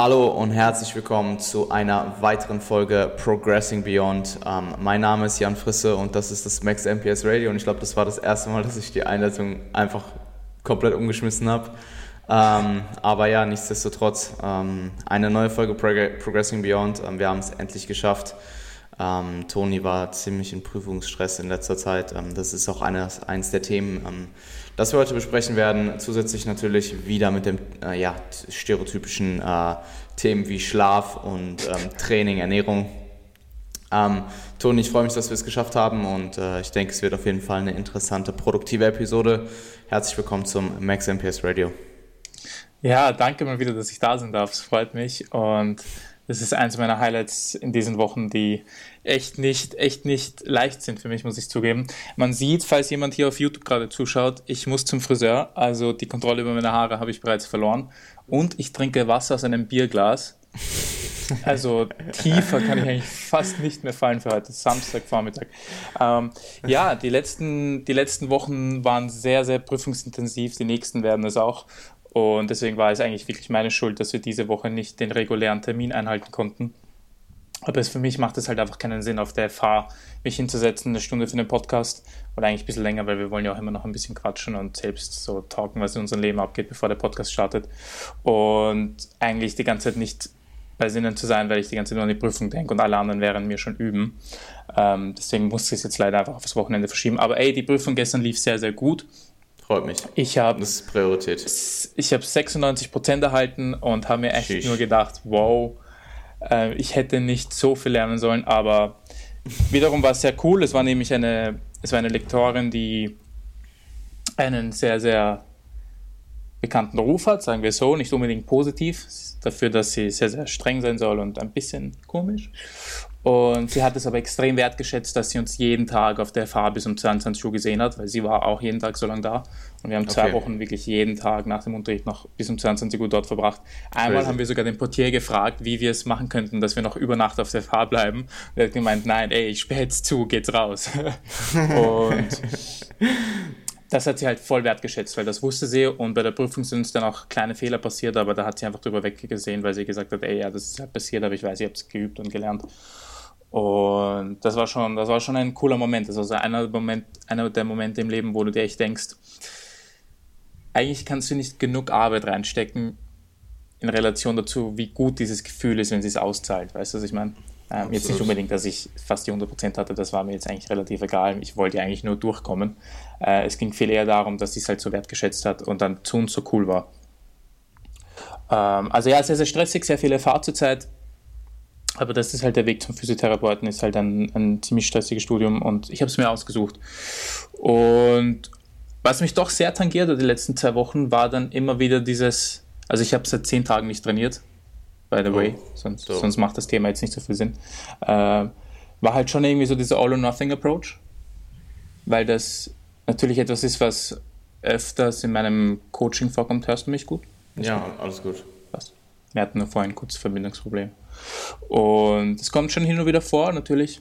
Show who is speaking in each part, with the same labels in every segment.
Speaker 1: Hallo und herzlich willkommen zu einer weiteren Folge Progressing Beyond. Ähm, mein Name ist Jan Frisse und das ist das Max MPS Radio und ich glaube, das war das erste Mal, dass ich die Einleitung einfach komplett umgeschmissen habe. Ähm, aber ja, nichtsdestotrotz, ähm, eine neue Folge Prog Progressing Beyond. Ähm, wir haben es endlich geschafft. Ähm, Toni war ziemlich in Prüfungsstress in letzter Zeit. Ähm, das ist auch eines, eines der Themen, ähm, das wir heute besprechen werden. Zusätzlich natürlich wieder mit dem äh, ja, stereotypischen äh, Themen wie Schlaf und ähm, Training, Ernährung. Ähm, Toni, ich freue mich, dass wir es geschafft haben und äh, ich denke, es wird auf jeden Fall eine interessante, produktive Episode. Herzlich willkommen zum Max MPS Radio.
Speaker 2: Ja, danke mal wieder, dass ich da sein darf. Es freut mich und das ist eins meiner Highlights in diesen Wochen, die echt nicht, echt nicht leicht sind für mich, muss ich zugeben. Man sieht, falls jemand hier auf YouTube gerade zuschaut, ich muss zum Friseur, also die Kontrolle über meine Haare habe ich bereits verloren und ich trinke Wasser aus einem Bierglas. Also tiefer kann ich eigentlich fast nicht mehr fallen für heute, Samstagvormittag. Ähm, ja, die letzten, die letzten Wochen waren sehr, sehr prüfungsintensiv, die nächsten werden es auch. Und deswegen war es eigentlich wirklich meine Schuld, dass wir diese Woche nicht den regulären Termin einhalten konnten. Aber es, für mich macht es halt einfach keinen Sinn, auf der FH mich hinzusetzen, eine Stunde für den Podcast oder eigentlich ein bisschen länger, weil wir wollen ja auch immer noch ein bisschen quatschen und selbst so talken, was in unserem Leben abgeht, bevor der Podcast startet. Und eigentlich die ganze Zeit nicht bei Sinnen zu sein, weil ich die ganze Zeit nur an die Prüfung denke und alle anderen wären mir schon üben. Ähm, deswegen musste ich es jetzt leider einfach aufs Wochenende verschieben. Aber ey, die Prüfung gestern lief sehr, sehr gut.
Speaker 1: Freut mich.
Speaker 2: Ich habe
Speaker 1: das ist Priorität.
Speaker 2: Ich habe 96 Prozent erhalten und habe mir echt Sheesh. nur gedacht, wow, äh, ich hätte nicht so viel lernen sollen, aber wiederum war es sehr cool. Es war nämlich eine, es war eine Lektorin, die einen sehr, sehr bekannten Ruf hat, sagen wir so, nicht unbedingt positiv, dafür, dass sie sehr, sehr streng sein soll und ein bisschen komisch. Und sie hat es aber extrem wertgeschätzt, dass sie uns jeden Tag auf der FH bis um 22 Uhr gesehen hat, weil sie war auch jeden Tag so lange da. Und wir haben zwei okay. Wochen wirklich jeden Tag nach dem Unterricht noch bis um 22 Uhr dort verbracht. Einmal Crazy. haben wir sogar den Portier gefragt, wie wir es machen könnten, dass wir noch über Nacht auf der FH bleiben. Und er hat gemeint, nein, ey, ich sperre jetzt zu, geht's raus. und das hat sie halt voll wertgeschätzt, weil das wusste sie und bei der Prüfung sind uns dann auch kleine Fehler passiert, aber da hat sie einfach drüber weggesehen, weil sie gesagt hat, ey, ja, das ist halt passiert, aber ich weiß, ich habe es geübt und gelernt. Und das war schon, das war schon ein cooler Moment. Das war so einer, Moment, einer der Momente im Leben, wo du dir echt denkst, eigentlich kannst du nicht genug Arbeit reinstecken in Relation dazu, wie gut dieses Gefühl ist, wenn sie es auszahlt. Weißt du, was ich meine? Ähm, jetzt nicht unbedingt, dass ich fast die 100% hatte, das war mir jetzt eigentlich relativ egal. Ich wollte eigentlich nur durchkommen. Äh, es ging viel eher darum, dass sie es halt so wertgeschätzt hat und dann zu uns so cool war. Ähm, also ja, sehr, sehr stressig, sehr viele Fahrt zur Zeit aber das ist halt der Weg zum Physiotherapeuten, ist halt ein, ein ziemlich stressiges Studium und ich habe es mir ausgesucht. Und was mich doch sehr tangiert hat die letzten zwei Wochen, war dann immer wieder dieses, also ich habe seit zehn Tagen nicht trainiert, by the oh, way, sonst, so. sonst macht das Thema jetzt nicht so viel Sinn. Äh, war halt schon irgendwie so dieser All-or-Nothing-Approach, weil das natürlich etwas ist, was öfters in meinem Coaching vorkommt. Hörst du mich gut?
Speaker 1: Ja, alles gut.
Speaker 2: Passt. Wir hatten nur vorhin kurz Verbindungsproblem. Und es kommt schon hin und wieder vor, natürlich.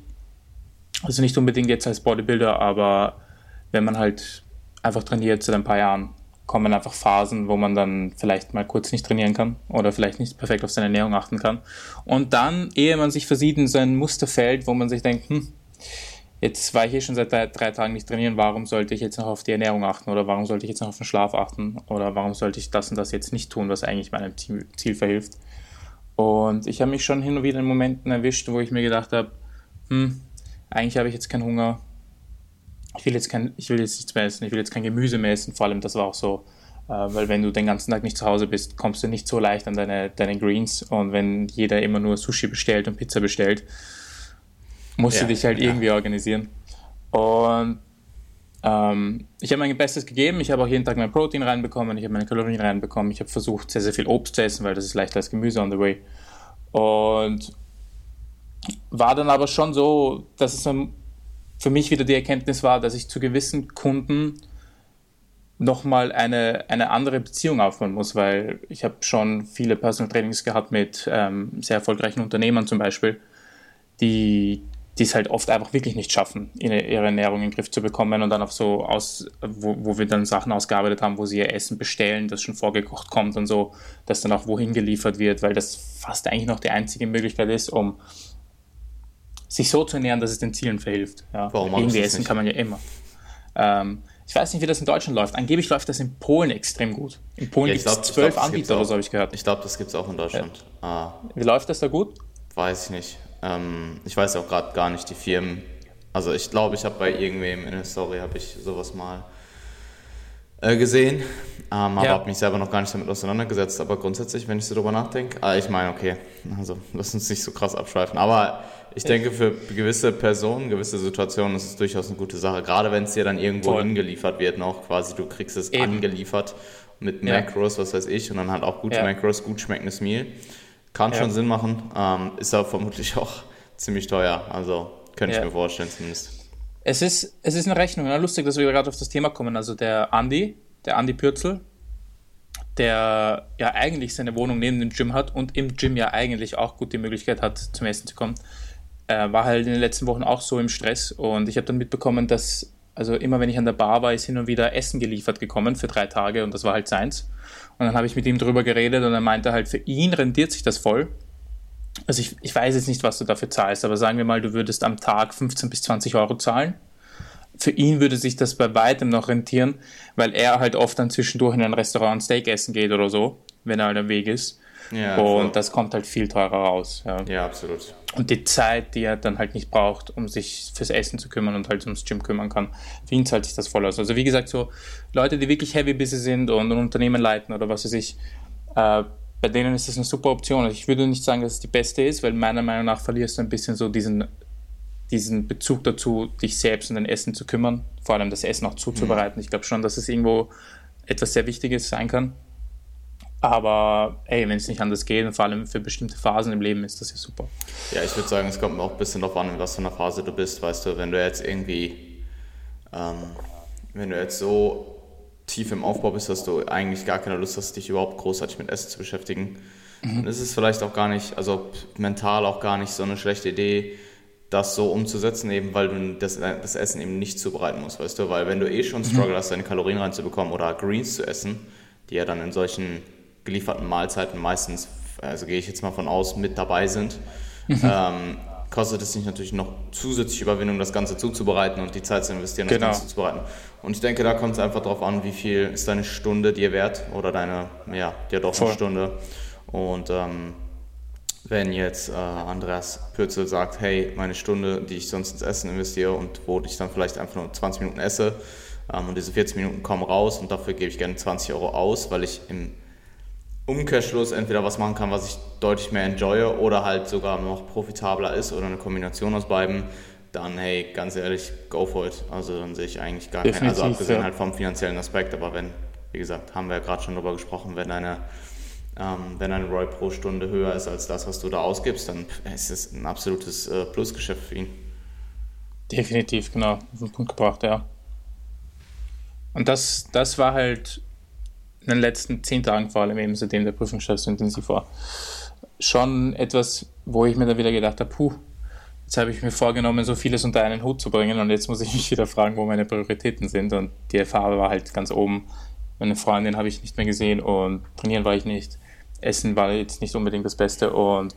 Speaker 2: Also nicht unbedingt jetzt als Bodybuilder, aber wenn man halt einfach trainiert seit ein paar Jahren, kommen einfach Phasen, wo man dann vielleicht mal kurz nicht trainieren kann oder vielleicht nicht perfekt auf seine Ernährung achten kann. Und dann, ehe man sich versieht in sein Musterfeld, wo man sich denkt, hm, jetzt war ich hier schon seit drei, Tagen nicht trainieren, warum sollte ich jetzt noch auf die Ernährung achten oder warum sollte ich jetzt noch auf den Schlaf achten oder warum sollte ich das und das jetzt nicht tun, was eigentlich meinem Ziel verhilft. Und ich habe mich schon hin und wieder in Momenten erwischt, wo ich mir gedacht habe, hm, eigentlich habe ich jetzt keinen Hunger. Ich will jetzt kein, ich will jetzt nichts mehr essen, ich will jetzt kein Gemüse mehr essen. Vor allem, das war auch so, äh, weil wenn du den ganzen Tag nicht zu Hause bist, kommst du nicht so leicht an deine, deine Greens. Und wenn jeder immer nur Sushi bestellt und Pizza bestellt, musst ja, du dich halt ja. irgendwie organisieren. Und ähm, ich habe mein Bestes gegeben. Ich habe auch jeden Tag mein Protein reinbekommen. Ich habe meine Kalorien reinbekommen. Ich habe versucht, sehr, sehr viel Obst zu essen, weil das ist leichter als Gemüse on the way. Und war dann aber schon so, dass es für mich wieder die Erkenntnis war, dass ich zu gewissen Kunden nochmal eine, eine andere Beziehung aufbauen muss, weil ich habe schon viele Personal Trainings gehabt mit ähm, sehr erfolgreichen Unternehmern zum Beispiel, die die es halt oft einfach wirklich nicht schaffen, ihre, Ernährung in den Griff zu bekommen und dann auf so aus, wo, wo wir dann Sachen ausgearbeitet haben, wo sie ihr Essen bestellen, das schon vorgekocht kommt und so, das dann auch wohin geliefert wird, weil das fast eigentlich noch die einzige Möglichkeit ist, um sich so zu ernähren, dass es den Zielen verhilft. Ja. Warum Irgendwie essen nicht? kann man ja immer. Ähm, ich weiß nicht, wie das in Deutschland läuft. Angeblich läuft das in Polen extrem gut. In Polen ja, gibt es zwölf Anbieter oder so, habe ich gehört.
Speaker 1: Ich glaube, das gibt es auch in Deutschland.
Speaker 2: Ja. Ah. Wie läuft das da gut?
Speaker 1: Weiß ich nicht. Ähm, ich weiß auch gerade gar nicht die Firmen. Also ich glaube, ich habe bei irgendwem in der Story habe ich sowas mal äh, gesehen, ähm, aber ja. habe mich selber noch gar nicht damit auseinandergesetzt. Aber grundsätzlich, wenn ich so drüber nachdenke, äh, ich meine, okay, also lass uns nicht so krass abschweifen. Aber ich denke, für gewisse Personen, gewisse Situationen ist es durchaus eine gute Sache. Gerade wenn es dir dann irgendwo Voll. hingeliefert wird, noch quasi, du kriegst es Eben. angeliefert mit Macros, ja. was weiß ich, und dann halt auch gute ja. Macros, gut schmeckendes Meal. Kann ja. schon Sinn machen, ähm, ist aber vermutlich auch ziemlich teuer. Also könnte ich mir vorstellen zumindest.
Speaker 2: Es ist, es ist eine Rechnung. Ne? Lustig, dass wir gerade auf das Thema kommen. Also der Andi, der Andi Pürzel, der ja eigentlich seine Wohnung neben dem Gym hat und im Gym ja eigentlich auch gut die Möglichkeit hat, zum Essen zu kommen äh, war halt in den letzten Wochen auch so im Stress und ich habe dann mitbekommen, dass, also immer wenn ich an der Bar war, ist hin und wieder Essen geliefert gekommen für drei Tage und das war halt seins. Und dann habe ich mit ihm drüber geredet und er meinte halt, für ihn rendiert sich das voll. Also ich, ich weiß jetzt nicht, was du dafür zahlst, aber sagen wir mal, du würdest am Tag 15 bis 20 Euro zahlen. Für ihn würde sich das bei weitem noch rentieren, weil er halt oft dann zwischendurch in ein Restaurant Steak essen geht oder so, wenn er halt am Weg ist. Ja, und voll. das kommt halt viel teurer raus.
Speaker 1: Ja. ja, absolut.
Speaker 2: Und die Zeit, die er dann halt nicht braucht, um sich fürs Essen zu kümmern und halt ums Gym kümmern kann, für ihn zahlt sich das voll aus. Also wie gesagt, so Leute, die wirklich heavy busy sind und ein Unternehmen leiten oder was weiß ich, äh, bei denen ist das eine super Option. Also ich würde nicht sagen, dass es die beste ist, weil meiner Meinung nach verlierst du ein bisschen so diesen, diesen Bezug dazu, dich selbst um dein Essen zu kümmern, vor allem das Essen auch zuzubereiten. Mhm. Ich glaube schon, dass es irgendwo etwas sehr Wichtiges sein kann. Aber ey, wenn es nicht anders geht und vor allem für bestimmte Phasen im Leben ist das ja super.
Speaker 1: Ja, ich würde sagen, es kommt auch ein bisschen darauf an, in was für einer Phase du bist. Weißt du, wenn du jetzt irgendwie, ähm, wenn du jetzt so tief im Aufbau bist, dass du eigentlich gar keine Lust hast, dich überhaupt großartig mit Essen zu beschäftigen, mhm. dann ist es vielleicht auch gar nicht, also mental auch gar nicht so eine schlechte Idee, das so umzusetzen, eben weil du das, das Essen eben nicht zubereiten musst, weißt du, weil wenn du eh schon mhm. Struggle hast, deine Kalorien reinzubekommen oder Greens zu essen, die ja dann in solchen gelieferten Mahlzeiten meistens, also gehe ich jetzt mal von aus, mit dabei sind, mhm. ähm, kostet es sich natürlich noch zusätzliche Überwindung, das Ganze zuzubereiten und die Zeit zu investieren, genau. das Ganze zuzubereiten. Und ich denke, da kommt es einfach darauf an, wie viel ist deine Stunde dir wert oder deine, ja, dir doch eine Stunde. Und ähm, wenn jetzt äh, Andreas Pürzel sagt, hey, meine Stunde, die ich sonst ins Essen investiere und wo ich dann vielleicht einfach nur 20 Minuten esse ähm, und diese 40 Minuten kommen raus und dafür gebe ich gerne 20 Euro aus, weil ich im Umkehrschluss entweder was machen kann, was ich deutlich mehr enjoye oder halt sogar noch profitabler ist oder eine Kombination aus beiden, dann hey, ganz ehrlich, go for it. Also dann sehe ich eigentlich gar keinen, also abgesehen ja. halt vom finanziellen Aspekt, aber wenn, wie gesagt, haben wir ja gerade schon drüber gesprochen, wenn eine ähm, wenn ein ROI pro Stunde höher ist als das, was du da ausgibst, dann ist es ein absolutes äh, Plusgeschäft für ihn.
Speaker 2: Definitiv, genau, auf den Punkt gebracht, ja. Und das, das war halt in den letzten zehn Tagen vor allem eben, seitdem der Prüfungsstress so intensiv war, schon etwas, wo ich mir dann wieder gedacht habe, puh, jetzt habe ich mir vorgenommen, so vieles unter einen Hut zu bringen und jetzt muss ich mich wieder fragen, wo meine Prioritäten sind und die Farbe war halt ganz oben. Meine Freundin habe ich nicht mehr gesehen und trainieren war ich nicht. Essen war jetzt nicht unbedingt das Beste und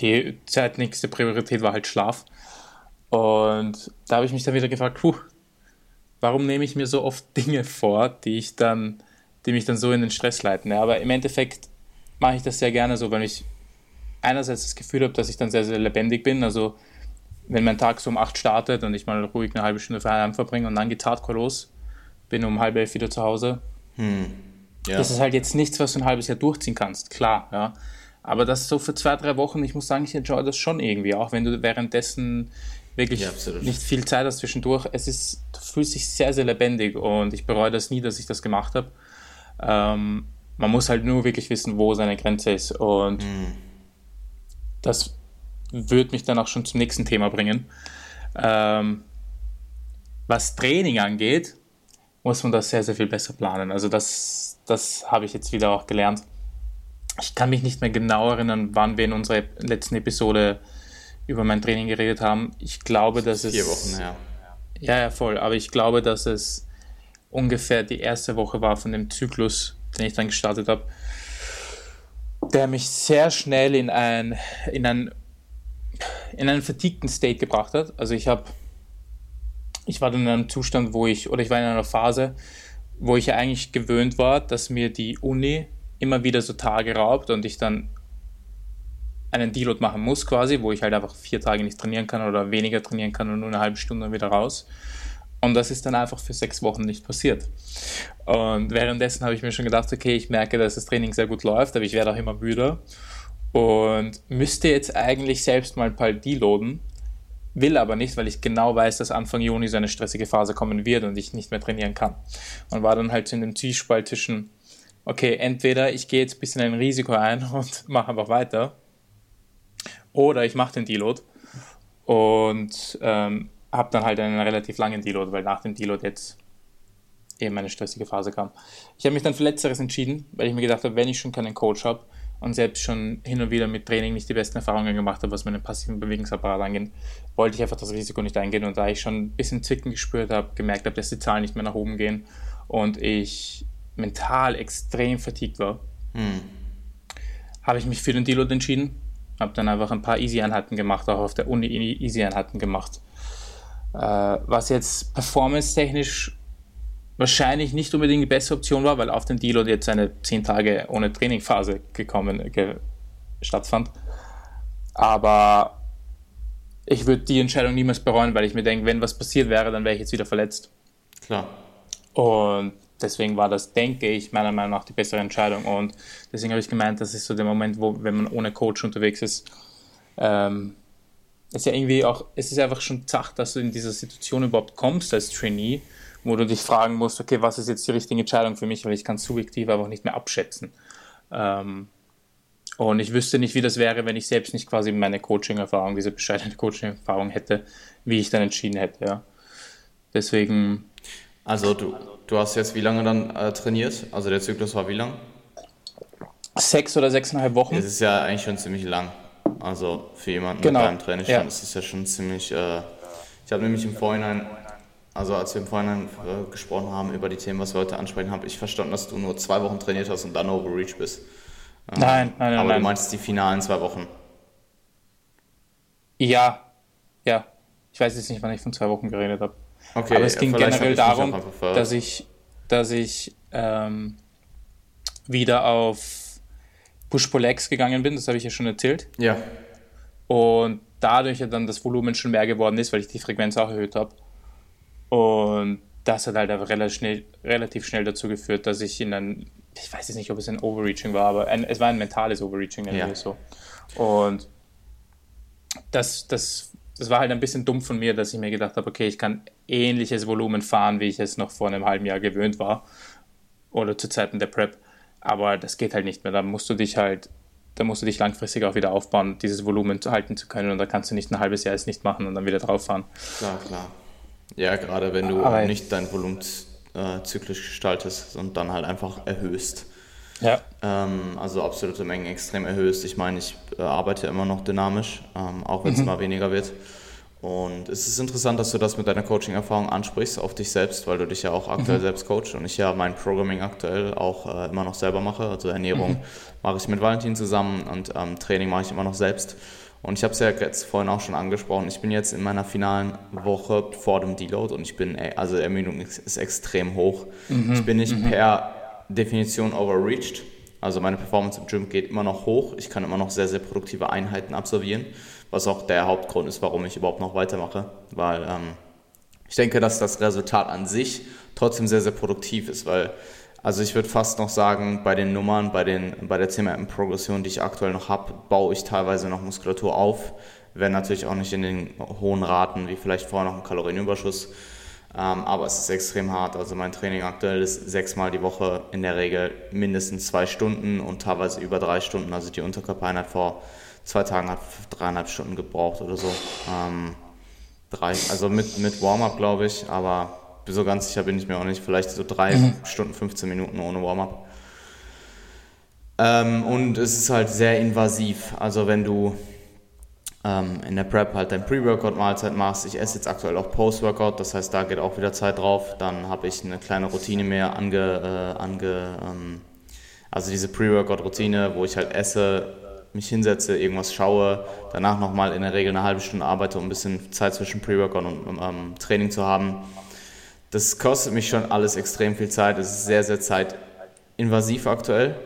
Speaker 2: die zeitnächste Priorität war halt Schlaf. Und da habe ich mich dann wieder gefragt, puh, warum nehme ich mir so oft Dinge vor, die ich dann die mich dann so in den Stress leiten. Ja, aber im Endeffekt mache ich das sehr gerne so, weil ich einerseits das Gefühl habe, dass ich dann sehr, sehr lebendig bin. Also wenn mein Tag so um 8 startet und ich mal ruhig eine halbe Stunde Feierabend verbringe und dann geht Hardcore los, bin um halb elf wieder zu Hause. Hm. Ja. Das ist halt jetzt nichts, was du ein halbes Jahr durchziehen kannst, klar, ja. Aber das so für zwei, drei Wochen, ich muss sagen, ich enjoy das schon irgendwie, auch wenn du währenddessen wirklich ja, nicht viel Zeit hast zwischendurch. Es ist, du fühlst dich sehr, sehr lebendig und ich bereue das nie, dass ich das gemacht habe. Ähm, man muss halt nur wirklich wissen, wo seine Grenze ist. Und mhm. das wird mich dann auch schon zum nächsten Thema bringen. Ähm, was Training angeht, muss man das sehr, sehr viel besser planen. Also das, das habe ich jetzt wieder auch gelernt. Ich kann mich nicht mehr genau erinnern, wann wir in unserer letzten Episode über mein Training geredet haben. Ich glaube, dass es.
Speaker 1: Vier Wochen her.
Speaker 2: Ja, ja, voll. Aber ich glaube, dass es ungefähr die erste Woche war von dem Zyklus, den ich dann gestartet habe, der mich sehr schnell in ein, in ein in einen vertiegten State gebracht hat. Also ich habe, ich war dann in einem Zustand, wo ich, oder ich war in einer Phase, wo ich eigentlich gewöhnt war, dass mir die Uni immer wieder so Tage raubt und ich dann einen Deload machen muss quasi, wo ich halt einfach vier Tage nicht trainieren kann oder weniger trainieren kann und nur eine halbe Stunde wieder raus. Und das ist dann einfach für sechs Wochen nicht passiert. Und währenddessen habe ich mir schon gedacht, okay, ich merke, dass das Training sehr gut läuft, aber ich werde auch immer müder und müsste jetzt eigentlich selbst mal ein paar deloaden, will aber nicht, weil ich genau weiß, dass Anfang Juni so eine stressige Phase kommen wird und ich nicht mehr trainieren kann. Und war dann halt in dem Zwiespalt zwischen, okay, entweder ich gehe jetzt ein bisschen ein Risiko ein und mache einfach weiter, oder ich mache den Deload und ähm, habe dann halt einen relativ langen Deload, weil nach dem Deload jetzt eben eine stressige Phase kam. Ich habe mich dann für Letzteres entschieden, weil ich mir gedacht habe, wenn ich schon keinen Coach habe, und selbst schon hin und wieder mit Training nicht die besten Erfahrungen gemacht habe, was meinen passiven Bewegungsapparat angeht, wollte ich einfach das Risiko nicht eingehen. Und da ich schon ein bisschen Zwicken gespürt habe, gemerkt habe, dass die Zahlen nicht mehr nach oben gehen und ich mental extrem fatigued war, hm. habe ich mich für den Deload entschieden. Habe dann einfach ein paar Easy-Einheiten gemacht, auch auf der Uni Easy-Einheiten gemacht. Äh, was jetzt performance-technisch wahrscheinlich nicht unbedingt die beste Option war, weil auf den Deal jetzt eine 10 Tage ohne Trainingphase gekommen ge stattfand. Aber ich würde die Entscheidung niemals bereuen, weil ich mir denke, wenn was passiert wäre, dann wäre ich jetzt wieder verletzt.
Speaker 1: Klar.
Speaker 2: Und deswegen war das, denke ich, meiner Meinung nach die bessere Entscheidung. Und deswegen habe ich gemeint, das ist so der Moment, wo, wenn man ohne Coach unterwegs ist, ähm, ist ja irgendwie auch, es ist einfach schon zart, dass du in dieser Situation überhaupt kommst als Trainee wo du dich fragen musst, okay, was ist jetzt die richtige Entscheidung für mich, weil ich kann subjektiv einfach nicht mehr abschätzen. Ähm, und ich wüsste nicht, wie das wäre, wenn ich selbst nicht quasi meine Coaching-Erfahrung, diese bescheidene Coaching-Erfahrung hätte, wie ich dann entschieden hätte. Ja. Deswegen.
Speaker 1: Also du, du hast jetzt wie lange dann äh, trainiert? Also der Zyklus war wie lang?
Speaker 2: Sechs oder sechseinhalb Wochen.
Speaker 1: Das ist ja eigentlich schon ziemlich lang. Also für jemanden
Speaker 2: genau.
Speaker 1: mit deinem Trainingsstand ja. ist es ja schon ziemlich. Äh, ich habe nämlich im Vorhinein also als wir im Vorhinein äh, gesprochen haben über die Themen, was wir heute ansprechen, habe ich verstanden, dass du nur zwei Wochen trainiert hast und dann Overreach bist.
Speaker 2: Ähm, nein, nein, nein.
Speaker 1: Aber
Speaker 2: nein.
Speaker 1: du meinst die finalen zwei Wochen?
Speaker 2: Ja, ja. Ich weiß jetzt nicht, wann ich von zwei Wochen geredet habe.
Speaker 1: Okay,
Speaker 2: Aber es ging generell darum, dass ich, dass ich ähm, wieder auf Push-Pull-Legs gegangen bin, das habe ich ja schon erzählt.
Speaker 1: Ja.
Speaker 2: Und dadurch ja dann das Volumen schon mehr geworden ist, weil ich die Frequenz auch erhöht habe. Und das hat halt einfach relativ schnell, relativ schnell dazu geführt, dass ich in ein, ich weiß jetzt nicht, ob es ein Overreaching war, aber ein, es war ein mentales Overreaching, nennen ja. wir so. Und das, das, das war halt ein bisschen dumm von mir, dass ich mir gedacht habe, okay, ich kann ähnliches Volumen fahren, wie ich es noch vor einem halben Jahr gewöhnt war. Oder zu Zeiten der Prep. Aber das geht halt nicht mehr. Da musst du dich halt, da musst du dich langfristig auch wieder aufbauen, dieses Volumen halten zu können. Und da kannst du nicht ein halbes Jahr es nicht machen und dann wieder drauf fahren.
Speaker 1: Klar, klar. Ja, gerade wenn du Aber nicht dein Volumen äh, zyklisch gestaltest und dann halt einfach erhöhst.
Speaker 2: Ja.
Speaker 1: Ähm, also absolute Mengen extrem erhöhst. Ich meine, ich äh, arbeite immer noch dynamisch, ähm, auch wenn es mhm. immer weniger wird. Und es ist interessant, dass du das mit deiner Coaching-Erfahrung ansprichst auf dich selbst, weil du dich ja auch aktuell mhm. selbst coachst und ich ja mein Programming aktuell auch äh, immer noch selber mache. Also Ernährung mhm. mache ich mit Valentin zusammen und ähm, Training mache ich immer noch selbst. Und ich habe es ja jetzt vorhin auch schon angesprochen, ich bin jetzt in meiner finalen Woche vor dem Deload und ich bin, also Ermüdung ist, ist extrem hoch. Mhm. Ich bin nicht mhm. per Definition overreached, also meine Performance im Gym geht immer noch hoch. Ich kann immer noch sehr, sehr produktive Einheiten absolvieren, was auch der Hauptgrund ist, warum ich überhaupt noch weitermache, weil ähm, ich denke, dass das Resultat an sich trotzdem sehr, sehr produktiv ist, weil also ich würde fast noch sagen, bei den Nummern, bei, den, bei der CMM-Progression, die ich aktuell noch habe, baue ich teilweise noch Muskulatur auf, wenn natürlich auch nicht in den hohen Raten, wie vielleicht vorher noch ein Kalorienüberschuss. Ähm, aber es ist extrem hart. Also mein Training aktuell ist sechsmal die Woche in der Regel mindestens zwei Stunden und teilweise über drei Stunden. Also die Unterkörpereinheit vor zwei Tagen hat dreieinhalb Stunden gebraucht oder so. Ähm, drei, also mit, mit Warm-up, glaube ich, aber so ganz sicher bin ich mir auch nicht. Vielleicht so drei mhm. Stunden, 15 Minuten ohne Warm-up. Ähm, und es ist halt sehr invasiv. Also wenn du ähm, in der Prep halt dein Pre-Workout-Mahlzeit machst. Ich esse jetzt aktuell auch Post-Workout, das heißt, da geht auch wieder Zeit drauf. Dann habe ich eine kleine Routine mehr ange, äh, ange ähm, also diese Pre-Workout-Routine, wo ich halt esse, mich hinsetze, irgendwas schaue, danach nochmal in der Regel eine halbe Stunde arbeite, um ein bisschen Zeit zwischen Pre-Workout und ähm, Training zu haben. Das kostet mich schon alles extrem viel Zeit. Es ist sehr, sehr zeitinvasiv aktuell.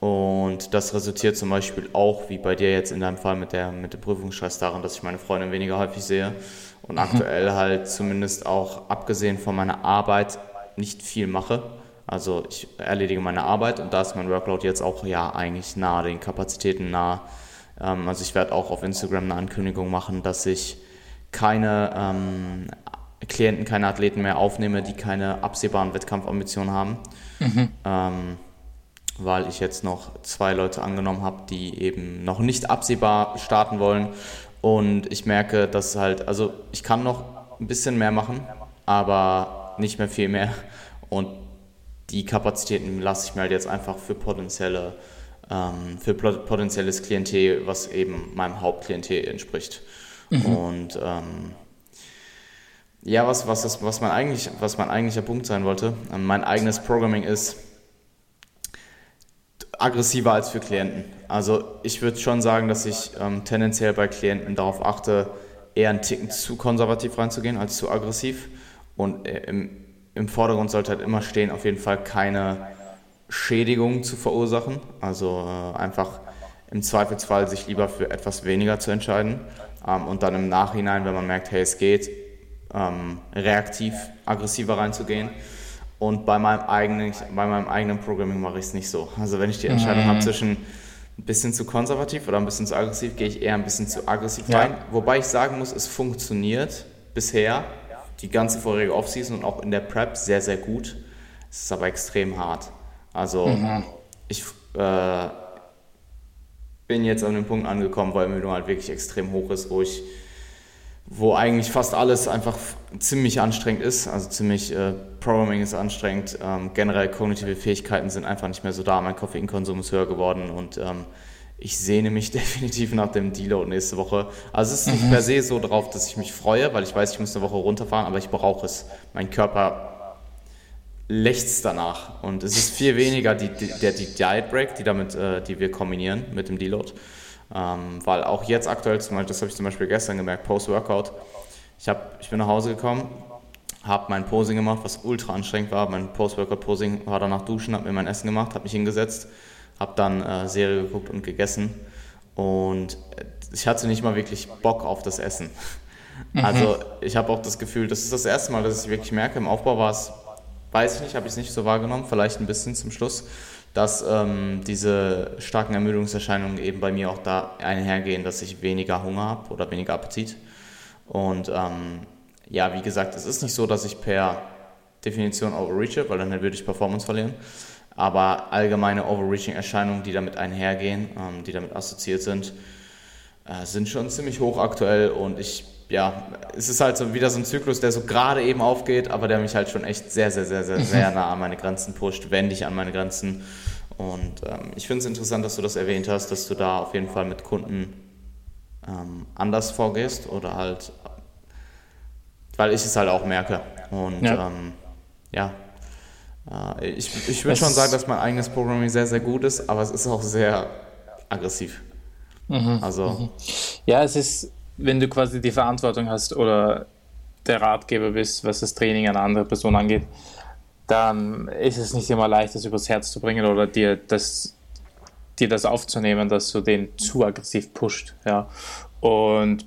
Speaker 1: Und das resultiert zum Beispiel auch, wie bei dir jetzt in deinem Fall mit, der, mit dem Prüfungsstress, daran, dass ich meine Freundin weniger häufig sehe und mhm. aktuell halt zumindest auch abgesehen von meiner Arbeit nicht viel mache. Also ich erledige meine Arbeit und da ist mein Workload jetzt auch ja eigentlich nah, den Kapazitäten nah. Ähm, also ich werde auch auf Instagram eine Ankündigung machen, dass ich keine ähm, Klienten, keine Athleten mehr aufnehme, die keine absehbaren Wettkampfambitionen haben. Mhm. Ähm, weil ich jetzt noch zwei Leute angenommen habe, die eben noch nicht absehbar starten wollen. Und ich merke, dass halt, also ich kann noch ein bisschen mehr machen, aber nicht mehr viel mehr. Und die Kapazitäten lasse ich mir halt jetzt einfach für potenzielle, ähm, für potenzielles Klientel, was eben meinem Hauptklientel entspricht. Mhm. Und ähm, ja, was, was, das, was, mein eigentlich, was mein eigentlicher Punkt sein wollte, ähm, mein eigenes Programming ist, aggressiver als für Klienten. Also ich würde schon sagen, dass ich ähm, tendenziell bei Klienten darauf achte, eher einen Ticken zu konservativ reinzugehen als zu aggressiv. Und äh, im, im Vordergrund sollte halt immer stehen, auf jeden Fall keine Schädigung zu verursachen. Also äh, einfach im Zweifelsfall sich lieber für etwas weniger zu entscheiden ähm, und dann im Nachhinein, wenn man merkt, hey, es geht, ähm, reaktiv aggressiver reinzugehen. Und bei meinem eigenen, bei meinem eigenen Programming mache ich es nicht so. Also wenn ich die Entscheidung mhm. habe zwischen ein bisschen zu konservativ oder ein bisschen zu aggressiv, gehe ich eher ein bisschen zu aggressiv ja. rein. Wobei ich sagen muss, es funktioniert bisher die ganze vorherige Offseason und auch in der Prep sehr, sehr gut. Es ist aber extrem hart. Also mhm. ich äh, bin jetzt an dem Punkt angekommen, weil mir nur halt wirklich extrem hoch ist, wo ich wo eigentlich fast alles einfach ziemlich anstrengend ist. Also ziemlich äh, Programming ist anstrengend. Ähm, generell kognitive Fähigkeiten sind einfach nicht mehr so da. Mein Koffeinkonsum ist höher geworden und ähm, ich sehne mich definitiv nach dem Deload nächste Woche. Also es ist nicht mhm. per se so drauf, dass ich mich freue, weil ich weiß, ich muss eine Woche runterfahren, aber ich brauche es. Mein Körper lechzt danach und es ist viel weniger die, die, der die Diet Break, die damit, äh, die wir kombinieren mit dem Deload. Ähm, weil auch jetzt aktuell, zum Beispiel, das habe ich zum Beispiel gestern gemerkt, Post-Workout, ich, ich bin nach Hause gekommen, habe mein Posing gemacht, was ultra anstrengend war. Mein Post-Workout-Posing war danach duschen, habe mir mein Essen gemacht, habe mich hingesetzt, habe dann äh, Serie geguckt und gegessen. Und ich hatte nicht mal wirklich Bock auf das Essen. Mhm. Also ich habe auch das Gefühl, das ist das erste Mal, dass ich wirklich merke, im Aufbau war es, weiß ich nicht, habe ich es nicht so wahrgenommen, vielleicht ein bisschen zum Schluss dass ähm, diese starken Ermüdungserscheinungen eben bei mir auch da einhergehen, dass ich weniger Hunger habe oder weniger Appetit. Und ähm, ja, wie gesagt, es ist nicht so, dass ich per Definition overreache, weil dann würde ich Performance verlieren. Aber allgemeine Overreaching-Erscheinungen, die damit einhergehen, ähm, die damit assoziiert sind, äh, sind schon ziemlich hoch aktuell und ich ja, es ist halt so wieder so ein Zyklus, der so gerade eben aufgeht, aber der mich halt schon echt sehr, sehr, sehr, sehr, sehr nah an meine Grenzen pusht, wendig an meine Grenzen. Und ähm, ich finde es interessant, dass du das erwähnt hast, dass du da auf jeden Fall mit Kunden ähm, anders vorgehst oder halt, weil ich es halt auch merke. Und ja, ähm, ja ich, ich würde schon sagen, dass mein eigenes Programming sehr, sehr gut ist, aber es ist auch sehr aggressiv.
Speaker 2: Mhm, also. Mhm. Ja, es ist wenn du quasi die Verantwortung hast oder der Ratgeber bist, was das Training einer anderen Person angeht, dann ist es nicht immer leicht, das übers Herz zu bringen oder dir das, dir das aufzunehmen, dass du den zu aggressiv pusht. Ja. Und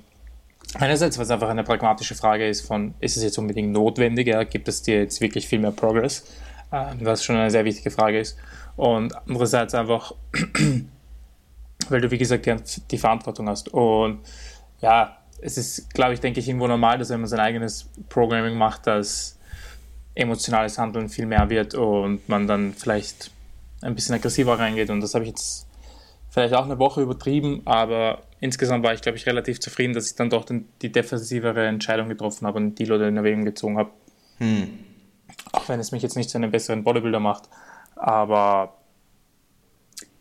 Speaker 2: einerseits, was einfach eine pragmatische Frage ist von, ist es jetzt unbedingt notwendig, ja? gibt es dir jetzt wirklich viel mehr Progress, was schon eine sehr wichtige Frage ist. Und andererseits einfach, weil du, wie gesagt, die, die Verantwortung hast. Und ja, es ist, glaube ich, denke ich, irgendwo normal, dass wenn man sein eigenes Programming macht, dass emotionales Handeln viel mehr wird und man dann vielleicht ein bisschen aggressiver reingeht. Und das habe ich jetzt vielleicht auch eine Woche übertrieben, aber insgesamt war ich, glaube ich, relativ zufrieden, dass ich dann doch den, die defensivere Entscheidung getroffen habe und die Leute in Erwägung gezogen habe. Hm. Auch wenn es mich jetzt nicht zu einem besseren Bodybuilder macht. Aber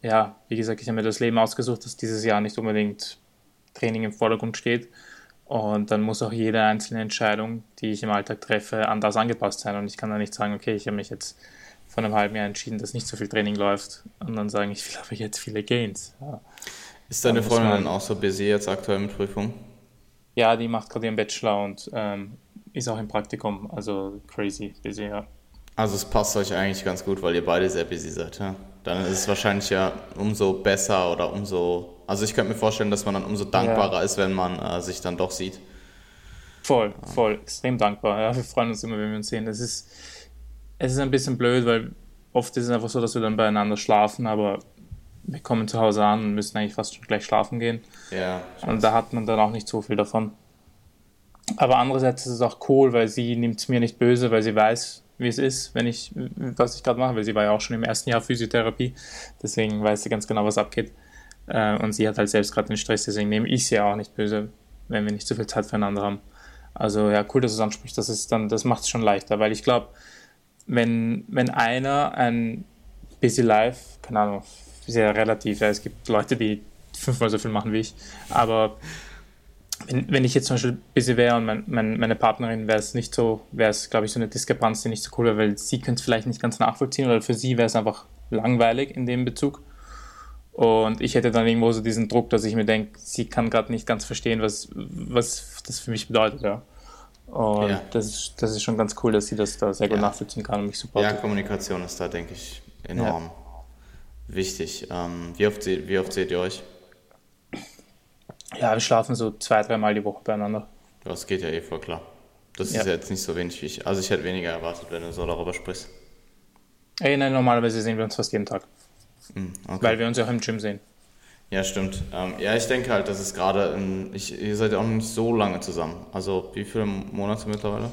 Speaker 2: ja, wie gesagt, ich habe mir das Leben ausgesucht, das dieses Jahr nicht unbedingt Training im Vordergrund steht. Und dann muss auch jede einzelne Entscheidung, die ich im Alltag treffe, anders angepasst sein. Und ich kann da nicht sagen, okay, ich habe mich jetzt vor einem halben Jahr entschieden, dass nicht so viel Training läuft. Und dann sagen, ich will aber jetzt viele Gains. Ja.
Speaker 1: Ist deine Freundin dann auch so busy jetzt aktuell mit Prüfungen?
Speaker 2: Ja, die macht gerade ihren Bachelor und ähm, ist auch im Praktikum. Also crazy busy, ja.
Speaker 1: Also es passt euch eigentlich ganz gut, weil ihr beide sehr busy seid, ja? Dann ist es wahrscheinlich ja umso besser oder umso. Also ich könnte mir vorstellen, dass man dann umso dankbarer ja. ist, wenn man äh, sich dann doch sieht.
Speaker 2: Voll, voll, extrem dankbar. Ja, wir freuen uns immer, wenn wir uns sehen. Es ist, es ist ein bisschen blöd, weil oft ist es einfach so, dass wir dann beieinander schlafen, aber wir kommen zu Hause an und müssen eigentlich fast schon gleich schlafen gehen.
Speaker 1: Ja.
Speaker 2: Und da hat man dann auch nicht so viel davon. Aber andererseits ist es auch cool, weil sie nimmt es mir nicht böse, weil sie weiß, wie es ist, wenn ich, was ich gerade mache, weil sie war ja auch schon im ersten Jahr Physiotherapie, deswegen weiß sie ganz genau, was abgeht. Äh, und sie hat halt selbst gerade den Stress, deswegen nehme ich sie ja auch nicht böse, wenn wir nicht so viel Zeit füreinander haben. Also ja, cool, dass es ansprichst, das ist dann, das macht es schon leichter, weil ich glaube, wenn, wenn einer ein Busy Life, keine Ahnung, sehr relativ, ja, es gibt Leute, die fünfmal so viel machen wie ich, aber wenn, wenn ich jetzt zum Beispiel busy wäre und mein, mein, meine Partnerin wäre es nicht so, wäre es, glaube ich, so eine Diskrepanz, die nicht so cool wäre, weil sie könnte es vielleicht nicht ganz nachvollziehen oder für sie wäre es einfach langweilig in dem Bezug. Und ich hätte dann irgendwo so diesen Druck, dass ich mir denke, sie kann gerade nicht ganz verstehen, was, was das für mich bedeutet, ja. Und ja. Das, ist, das ist schon ganz cool, dass sie das da sehr gut ja. nachvollziehen kann und mich supportet.
Speaker 1: Ja, Kommunikation ist da, denke ich, enorm ja. wichtig. Ähm, wie, oft, wie oft seht ihr euch?
Speaker 2: Ja, wir schlafen so zwei, dreimal die Woche beieinander.
Speaker 1: Das geht ja eh voll klar. Das ja. ist jetzt nicht so wenig wie ich. Also ich hätte weniger erwartet, wenn du so darüber sprichst.
Speaker 2: Ey, nein, normalerweise sehen wir uns fast jeden Tag. Mhm, okay. Weil wir uns ja auch im Gym sehen.
Speaker 1: Ja, stimmt. Ähm, ja, ich denke halt, dass es gerade, ihr seid ja auch nicht so lange zusammen. Also wie viele Monate mittlerweile?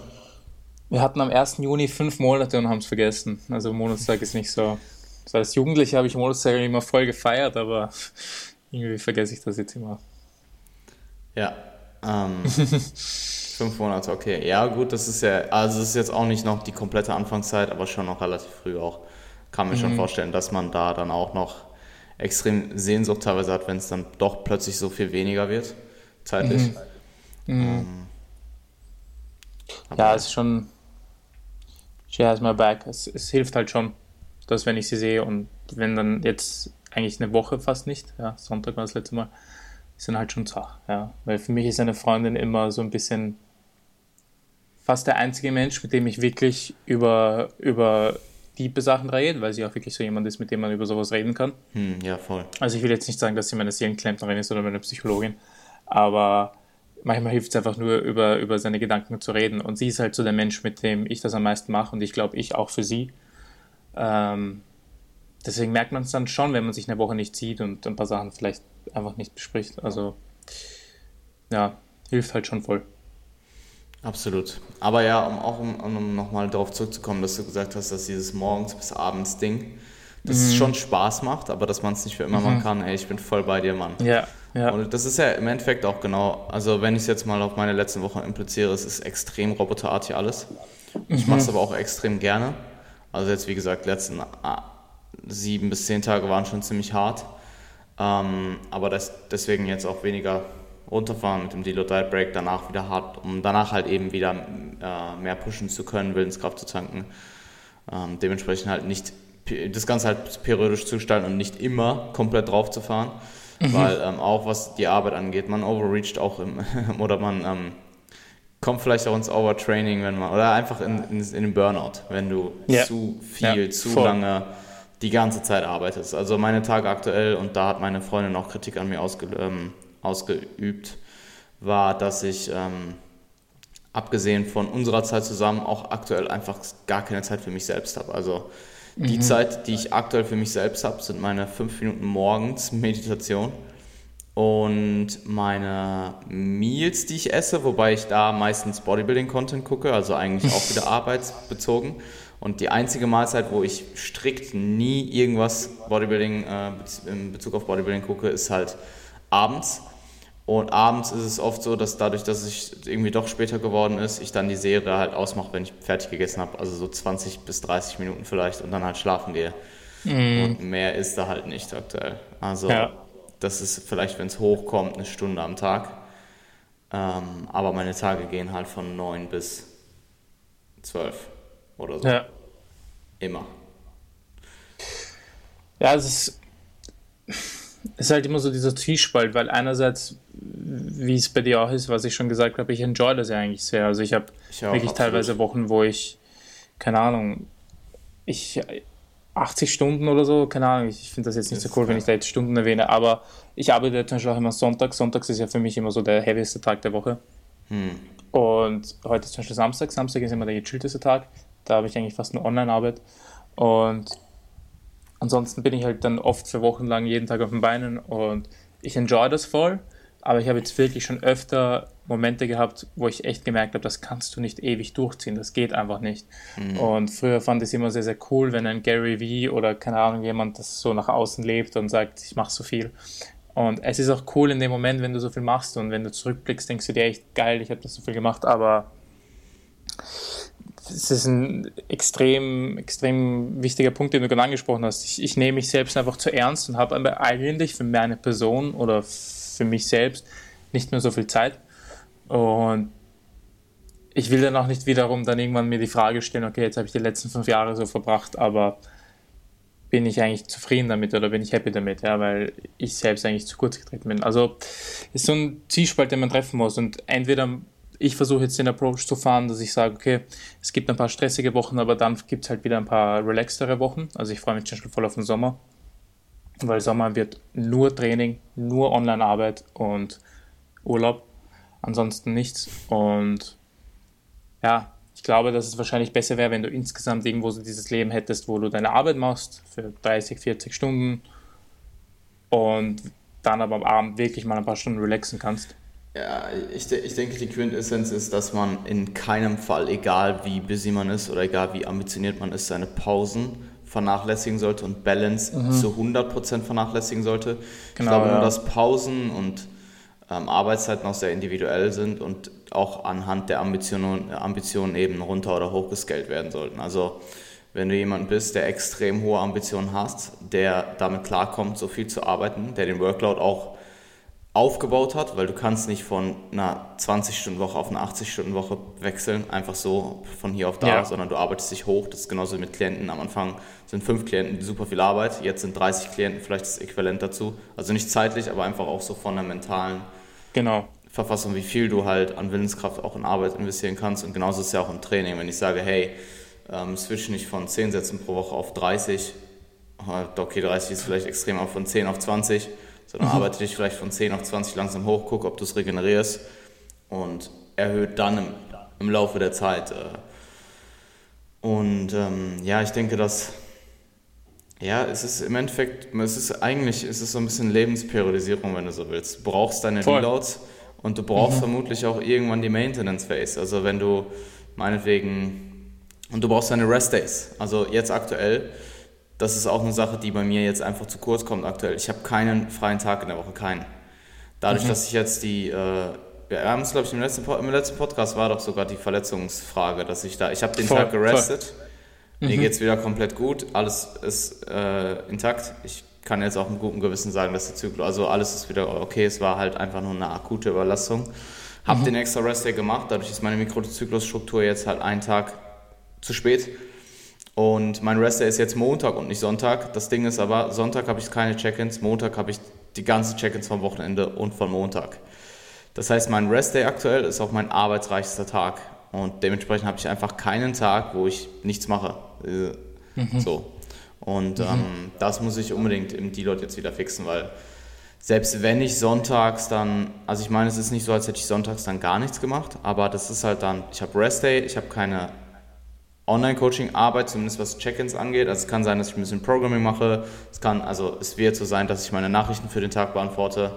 Speaker 2: Wir hatten am 1. Juni fünf Monate und haben es vergessen. Also Monatstag ist nicht so. Also als Jugendlicher habe ich Monatstag immer voll gefeiert, aber irgendwie vergesse ich das jetzt immer.
Speaker 1: Ja. Ähm, fünf Monate, okay. Ja, gut, das ist ja, also es ist jetzt auch nicht noch die komplette Anfangszeit, aber schon noch relativ früh auch. Kann mir mhm. schon vorstellen, dass man da dann auch noch extrem Sehnsucht teilweise hat, wenn es dann doch plötzlich so viel weniger wird, zeitlich. Mhm. Mhm. Ähm,
Speaker 2: ja, es ist schon. She has my back. Es, es hilft halt schon, dass wenn ich sie sehe und wenn dann jetzt eigentlich eine Woche fast nicht, ja, Sonntag war das letzte Mal, sind halt schon zach, ja. Weil für mich ist eine Freundin immer so ein bisschen fast der einzige Mensch, mit dem ich wirklich über, über tiefe Sachen rede, weil sie auch wirklich so jemand ist, mit dem man über sowas reden kann.
Speaker 1: Hm, ja, voll.
Speaker 2: Also ich will jetzt nicht sagen, dass sie meine Seelenklempnerin ist oder meine Psychologin, aber manchmal hilft es einfach nur, über, über seine Gedanken zu reden. Und sie ist halt so der Mensch, mit dem ich das am meisten mache und ich glaube, ich auch für sie. Ähm, deswegen merkt man es dann schon, wenn man sich eine Woche nicht sieht und ein paar Sachen vielleicht einfach nicht bespricht. Also ja, hilft halt schon voll.
Speaker 1: Absolut. Aber ja, um auch um, um nochmal darauf zurückzukommen, dass du gesagt hast, dass dieses morgens bis abends Ding, dass mhm. es schon Spaß macht, aber dass man es nicht für immer mhm. machen kann. Ey, ich bin voll bei dir, Mann.
Speaker 2: Ja, ja.
Speaker 1: Und das ist ja im Endeffekt auch genau, also wenn ich es jetzt mal auf meine letzten Wochen impliziere, es ist extrem roboterartig alles. Ich mache es mhm. aber auch extrem gerne. Also jetzt, wie gesagt, letzten sieben bis zehn Tage waren schon ziemlich hart. Ähm, aber das, deswegen jetzt auch weniger runterfahren mit dem Deload Diet Break, danach wieder hart, um danach halt eben wieder äh, mehr pushen zu können, Willenskraft zu tanken. Ähm, dementsprechend halt nicht das Ganze halt periodisch zu gestalten und nicht immer komplett drauf zu fahren, mhm. weil ähm, auch was die Arbeit angeht, man overreached auch im, oder man ähm, kommt vielleicht auch ins Overtraining, wenn man, oder einfach in, in, in den Burnout, wenn du ja. zu viel, ja, zu voll. lange die ganze Zeit arbeitest. Also meine Tage aktuell, und da hat meine Freundin auch Kritik an mir ausge, ähm, ausgeübt, war, dass ich ähm, abgesehen von unserer Zeit zusammen auch aktuell einfach gar keine Zeit für mich selbst habe. Also die mhm. Zeit, die ich aktuell für mich selbst habe, sind meine fünf Minuten morgens Meditation und meine Meals, die ich esse, wobei ich da meistens Bodybuilding-Content gucke, also eigentlich auch wieder arbeitsbezogen. Und die einzige Mahlzeit, wo ich strikt nie irgendwas Bodybuilding äh, in Bezug auf Bodybuilding gucke, ist halt abends. Und abends ist es oft so, dass dadurch, dass es irgendwie doch später geworden ist, ich dann die Serie halt ausmache, wenn ich fertig gegessen habe. Also so 20 bis 30 Minuten vielleicht und dann halt schlafen gehe. Mm. Und mehr ist da halt nicht aktuell. Also ja. das ist vielleicht, wenn es hochkommt, eine Stunde am Tag. Ähm, aber meine Tage gehen halt von 9 bis 12 oder so. Ja. Immer.
Speaker 2: Ja, es ist, es ist halt immer so dieser Zwiespalt, weil einerseits, wie es bei dir auch ist, was ich schon gesagt habe, ich enjoy das ja eigentlich sehr. Also ich habe wirklich teilweise Wochen, wo ich, keine Ahnung, ich 80 Stunden oder so, keine Ahnung, ich finde das jetzt nicht das so cool, wenn ich da jetzt Stunden erwähne, aber ich arbeite zum Beispiel auch immer Sonntag. Sonntags ist ja für mich immer so der heavyste Tag der Woche. Hm. Und heute ist zum Beispiel Samstag. Samstag ist immer der gechillteste Tag. Da habe ich eigentlich fast nur Online-Arbeit. Und ansonsten bin ich halt dann oft für Wochen lang jeden Tag auf den Beinen und ich enjoy das voll. Aber ich habe jetzt wirklich schon öfter Momente gehabt, wo ich echt gemerkt habe, das kannst du nicht ewig durchziehen, das geht einfach nicht. Mhm. Und früher fand ich es immer sehr, sehr cool, wenn ein Gary Vee oder keine Ahnung, jemand das so nach außen lebt und sagt, ich mache so viel. Und es ist auch cool in dem Moment, wenn du so viel machst und wenn du zurückblickst, denkst du dir echt geil, ich habe das so viel gemacht, aber es ist ein extrem, extrem wichtiger Punkt, den du gerade angesprochen hast. Ich, ich nehme mich selbst einfach zu ernst und habe eigentlich für meine Person oder für mich selbst nicht mehr so viel Zeit. Und ich will dann auch nicht wiederum dann irgendwann mir die Frage stellen, okay, jetzt habe ich die letzten fünf Jahre so verbracht, aber bin ich eigentlich zufrieden damit oder bin ich happy damit, ja, weil ich selbst eigentlich zu kurz getreten bin. Also ist so ein Zielspalt, den man treffen muss und entweder ich versuche jetzt den Approach zu fahren, dass ich sage, okay, es gibt ein paar stressige Wochen, aber dann gibt es halt wieder ein paar relaxtere Wochen. Also ich freue mich schon voll auf den Sommer, weil Sommer wird nur Training, nur Online-Arbeit und Urlaub, ansonsten nichts. Und ja, ich glaube, dass es wahrscheinlich besser wäre, wenn du insgesamt irgendwo so dieses Leben hättest, wo du deine Arbeit machst für 30, 40 Stunden und dann aber am Abend wirklich mal ein paar Stunden relaxen kannst.
Speaker 1: Ja, ich, ich denke, die Quintessenz ist, dass man in keinem Fall, egal wie busy man ist oder egal wie ambitioniert man ist, seine Pausen vernachlässigen sollte und Balance mhm. zu 100% vernachlässigen sollte. Genau, ich glaube ja. nur, dass Pausen und ähm, Arbeitszeiten auch sehr individuell sind und auch anhand der Ambitionen, Ambitionen eben runter oder hochgescaled werden sollten. Also wenn du jemand bist, der extrem hohe Ambitionen hast, der damit klarkommt, so viel zu arbeiten, der den Workload auch aufgebaut hat, weil du kannst nicht von einer 20-Stunden-Woche auf eine 80-Stunden-Woche wechseln, einfach so von hier auf da, ja. sondern du arbeitest dich hoch. Das ist genauso mit Klienten. Am Anfang sind fünf Klienten super viel Arbeit, jetzt sind 30 Klienten vielleicht das Äquivalent dazu. Also nicht zeitlich, aber einfach auch so von der mentalen
Speaker 2: genau.
Speaker 1: Verfassung, wie viel du halt an Willenskraft auch in Arbeit investieren kannst. Und genauso ist es ja auch im Training. Wenn ich sage, hey, ähm, switch nicht von 10 Sätzen pro Woche auf 30, okay, 30 ist vielleicht extrem, aber von 10 auf 20, sondern mhm. arbeite dich vielleicht von 10 auf 20 langsam hoch, guck, ob du es regenerierst und erhöht dann im, im Laufe der Zeit. Äh. Und ähm, ja, ich denke, dass ja, es ist im Endeffekt, es ist eigentlich, es ist so ein bisschen Lebensperiodisierung, wenn du so willst. Du brauchst deine Voll. Reloads und du brauchst mhm. vermutlich auch irgendwann die Maintenance Phase. Also wenn du meinetwegen, und du brauchst deine Rest Days. Also jetzt aktuell das ist auch eine Sache, die bei mir jetzt einfach zu kurz kommt aktuell. Ich habe keinen freien Tag in der Woche, keinen. Dadurch, mhm. dass ich jetzt die, äh, wir haben es glaube ich im letzten, im letzten Podcast war doch sogar die Verletzungsfrage, dass ich da, ich habe den voll, Tag gerestet, mhm. mir geht es wieder komplett gut, alles ist äh, intakt. Ich kann jetzt auch mit gutem Gewissen sagen, dass der Zyklus, also alles ist wieder okay, es war halt einfach nur eine akute Überlastung. Habe mhm. den extra Rest Day gemacht, dadurch ist meine Mikrozyklusstruktur jetzt halt einen Tag zu spät. Und mein Rest Day ist jetzt Montag und nicht Sonntag. Das Ding ist aber, Sonntag habe ich keine Check-ins, Montag habe ich die ganzen Check-ins vom Wochenende und von Montag. Das heißt, mein Rest Day aktuell ist auch mein arbeitsreichster Tag. Und dementsprechend habe ich einfach keinen Tag, wo ich nichts mache. Mhm. So. Und mhm. ähm, das muss ich unbedingt im Deload jetzt wieder fixen, weil selbst wenn ich sonntags dann, also ich meine, es ist nicht so, als hätte ich sonntags dann gar nichts gemacht, aber das ist halt dann, ich habe Rest Day, ich habe keine Online-Coaching-Arbeit, zumindest was Check-ins angeht. Also es kann sein, dass ich ein bisschen Programming mache. Es kann, also es wird so sein, dass ich meine Nachrichten für den Tag beantworte.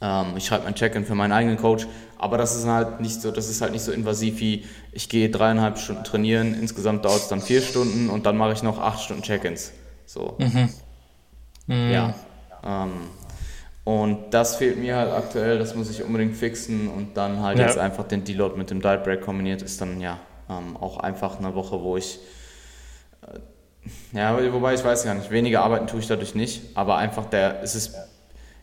Speaker 1: Ähm, ich schreibe mein Check-in für meinen eigenen Coach. Aber das ist halt nicht so, das ist halt nicht so invasiv wie ich gehe dreieinhalb Stunden trainieren, insgesamt dauert es dann vier Stunden und dann mache ich noch acht Stunden Check-ins. So. Mhm. Mhm. Ja. Ähm, und das fehlt mir halt aktuell, das muss ich unbedingt fixen und dann halt ja. jetzt einfach den Deload mit dem Diet Break kombiniert ist dann ja ähm, auch einfach eine Woche, wo ich, äh, ja, wobei ich weiß gar nicht, weniger arbeiten tue ich dadurch nicht, aber einfach der, es ist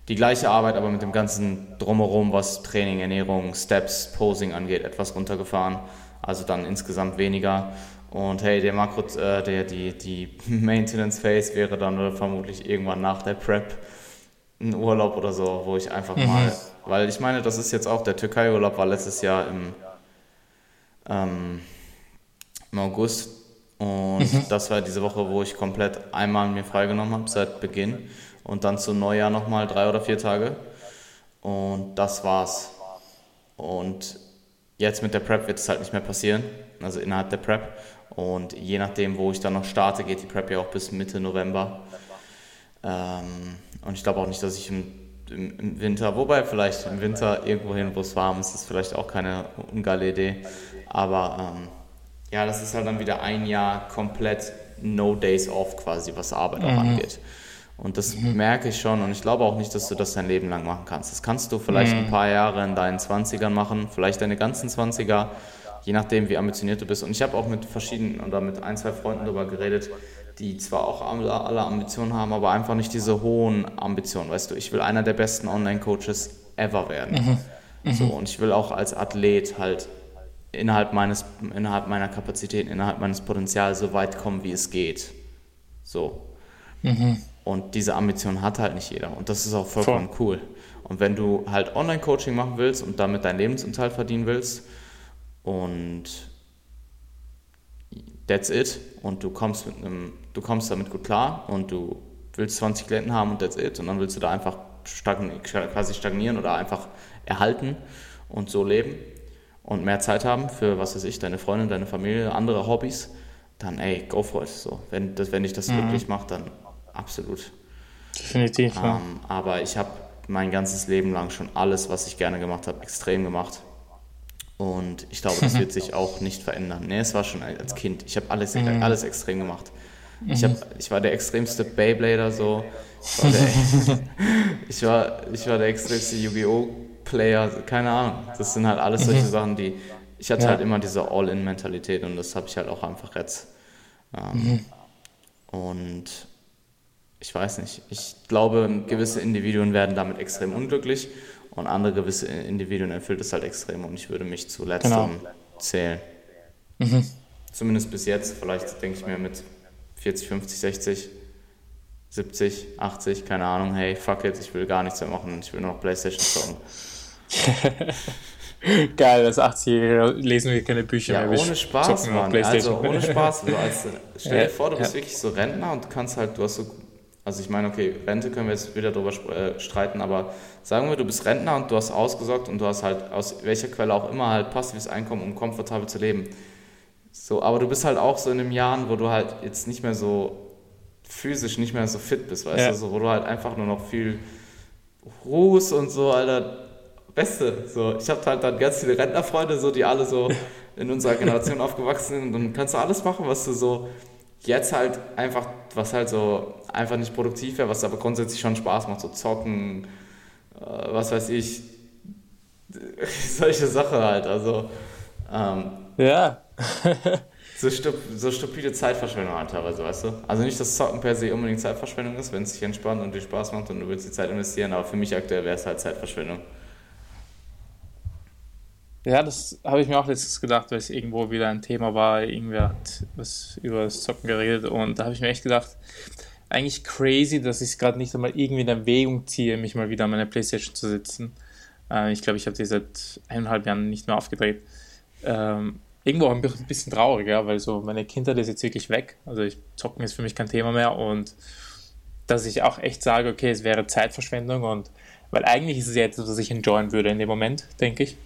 Speaker 1: die gleiche Arbeit, aber mit dem ganzen Drumherum, was Training, Ernährung, Steps, Posing angeht, etwas runtergefahren. Also dann insgesamt weniger. Und hey, der Makro, äh, der, die, die Maintenance Phase wäre dann vermutlich irgendwann nach der Prep ein Urlaub oder so, wo ich einfach mhm. mal, weil ich meine, das ist jetzt auch, der Türkei-Urlaub war letztes Jahr im, ähm, im August und mhm. das war diese Woche, wo ich komplett einmal mir freigenommen habe seit Beginn und dann zu Neujahr nochmal drei oder vier Tage und das war's. Und jetzt mit der Prep wird es halt nicht mehr passieren, also innerhalb der Prep und je nachdem, wo ich dann noch starte, geht die Prep ja auch bis Mitte November. Ähm, und ich glaube auch nicht, dass ich im, im, im, Winter, wobei vielleicht im Winter irgendwo hin, wo es warm ist, ist vielleicht auch keine ungeile Idee. Aber ähm, ja, das ist halt dann wieder ein Jahr komplett No Days Off quasi, was Arbeit mhm. auch angeht. Und das mhm. merke ich schon und ich glaube auch nicht, dass du das dein Leben lang machen kannst. Das kannst du vielleicht mhm. ein paar Jahre in deinen 20ern machen, vielleicht deine ganzen 20er, je nachdem, wie ambitioniert du bist. Und ich habe auch mit verschiedenen oder mit ein, zwei Freunden darüber geredet, die zwar auch alle, Ambitionen haben, aber einfach nicht diese hohen Ambitionen. Weißt du, ich will einer der besten Online-Coaches ever werden. Mhm. Mhm. So, und ich will auch als Athlet halt innerhalb, meines, innerhalb meiner Kapazitäten, innerhalb meines Potenzials so weit kommen, wie es geht. So. Mhm. Und diese Ambition hat halt nicht jeder. Und das ist auch vollkommen Voll. cool. Und wenn du halt Online-Coaching machen willst und damit deinen Lebensunterhalt verdienen willst und that's it und du kommst mit einem, du kommst damit gut klar und du willst 20 Klienten haben und that's it und dann willst du da einfach stagn quasi stagnieren oder einfach erhalten und so leben und mehr Zeit haben für, was weiß ich, deine Freundin, deine Familie, andere Hobbys, dann ey, go for it. So, wenn, das, wenn dich das mhm. glücklich macht, dann absolut.
Speaker 2: Definitiv.
Speaker 1: Ähm, ja. Aber ich habe mein ganzes Leben lang schon alles, was ich gerne gemacht habe, extrem gemacht. Und ich glaube, das wird sich auch nicht verändern. Nee, es war schon als Kind. Ich habe alles, mhm. alles extrem gemacht. Ich, hab, ich war der extremste Beyblader so. Ich war der, ich war, ich war der extremste Yu-Gi-Oh! Player, keine Ahnung. Das sind halt alles solche mhm. Sachen, die. Ich hatte ja. halt immer diese All-In-Mentalität und das habe ich halt auch einfach jetzt. Ähm, mhm. Und ich weiß nicht. Ich glaube, gewisse Individuen werden damit extrem unglücklich und andere gewisse Individuen erfüllt es halt extrem und ich würde mich zu letzterem genau. zählen. Mhm. Zumindest bis jetzt, vielleicht denke ich mir mit 40, 50, 60, 70, 80, keine Ahnung, hey, fuck it, ich will gar nichts mehr machen, ich will nur noch Playstation zocken.
Speaker 2: Geil, als 80-Jähriger lesen wir keine Bücher
Speaker 1: ja, mehr. Ohne Spaß, Mann. Also ohne Spaß. Also als, stell dir vor, du bist wirklich so Rentner und du kannst halt, du hast so also ich meine, okay, Rente können wir jetzt wieder darüber äh, streiten, aber sagen wir, du bist Rentner und du hast ausgesorgt und du hast halt aus welcher Quelle auch immer halt passives Einkommen, um komfortabel zu leben. So, aber du bist halt auch so in den Jahren, wo du halt jetzt nicht mehr so physisch nicht mehr so fit bist, weißt ja. du, so, wo du halt einfach nur noch viel ruhst und so, Alter, Beste. So, ich habe halt dann ganz viele Rentnerfreunde, so, die alle so in unserer Generation aufgewachsen sind und dann kannst du alles machen, was du so jetzt halt einfach, was halt so einfach nicht produktiv wäre, was aber grundsätzlich schon Spaß macht, so zocken, äh, was weiß ich, solche Sachen halt. Also, ähm,
Speaker 2: ja.
Speaker 1: so, stup so stupide Zeitverschwendung halt teilweise, weißt du? Also nicht, dass Zocken per se unbedingt Zeitverschwendung ist, wenn es sich entspannt und dir Spaß macht und du willst die Zeit investieren, aber für mich aktuell wäre es halt Zeitverschwendung.
Speaker 2: Ja, das habe ich mir auch letztens gedacht, weil es irgendwo wieder ein Thema war. Irgendwer hat was über das Zocken geredet und da habe ich mir echt gedacht, eigentlich crazy, dass ich es gerade nicht einmal irgendwie in Erwägung ziehe, mich mal wieder an meine Playstation zu sitzen. Äh, ich glaube, ich habe die seit eineinhalb Jahren nicht mehr aufgedreht. Ähm, irgendwo auch ein bisschen traurig, ja, weil so meine Kindheit ist jetzt wirklich weg. Also ich, Zocken ist für mich kein Thema mehr und dass ich auch echt sage, okay, es wäre Zeitverschwendung und weil eigentlich ist es ja etwas, was ich enjoyen würde in dem Moment, denke ich.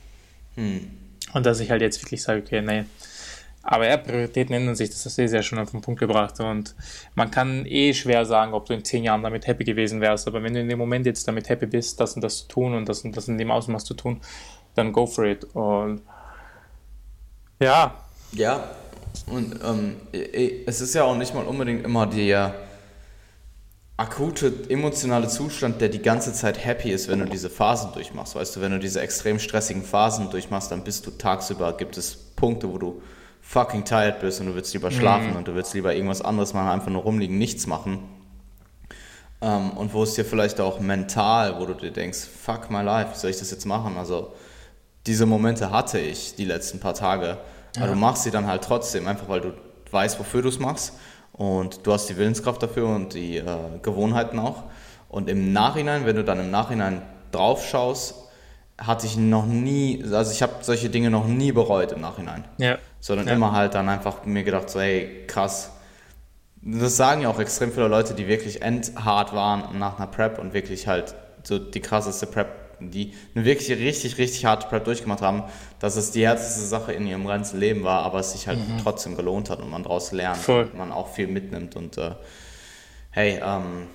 Speaker 2: Hm. Und dass ich halt jetzt wirklich sage, okay, nee. Aber ja, Prioritäten ändern sich, das hast du ja schon auf den Punkt gebracht. Und man kann eh schwer sagen, ob du in zehn Jahren damit happy gewesen wärst. Aber wenn du in dem Moment jetzt damit happy bist, das und das zu tun und das und das in dem Ausmaß zu tun, dann go for it. Und ja.
Speaker 1: Ja, und ähm, es ist ja auch nicht mal unbedingt immer der akute emotionale Zustand, der die ganze Zeit happy ist, wenn du diese Phasen durchmachst. Weißt du, wenn du diese extrem stressigen Phasen durchmachst, dann bist du tagsüber, gibt es Punkte, wo du fucking tired bist und du willst lieber schlafen mhm. und du willst lieber irgendwas anderes machen, einfach nur rumliegen, nichts machen. Ähm, und wo es dir vielleicht auch mental, wo du dir denkst, fuck my life, wie soll ich das jetzt machen? Also diese Momente hatte ich die letzten paar Tage. Ja. Aber du machst sie dann halt trotzdem, einfach weil du weißt, wofür du es machst. Und du hast die Willenskraft dafür und die äh, Gewohnheiten auch. Und im Nachhinein, wenn du dann im Nachhinein drauf schaust, hatte ich noch nie, also ich habe solche Dinge noch nie bereut im Nachhinein. Ja. Sondern ja. immer halt dann einfach mir gedacht, so, hey, krass. Das sagen ja auch extrem viele Leute, die wirklich endhart waren nach einer Prep und wirklich halt so die krasseste Prep die eine wirklich richtig, richtig harte Prep durchgemacht haben, dass es die härteste Sache in ihrem ganzen Leben war, aber es sich halt mhm. trotzdem gelohnt hat und man daraus lernt Voll. und man auch viel mitnimmt. Und äh, hey, ähm,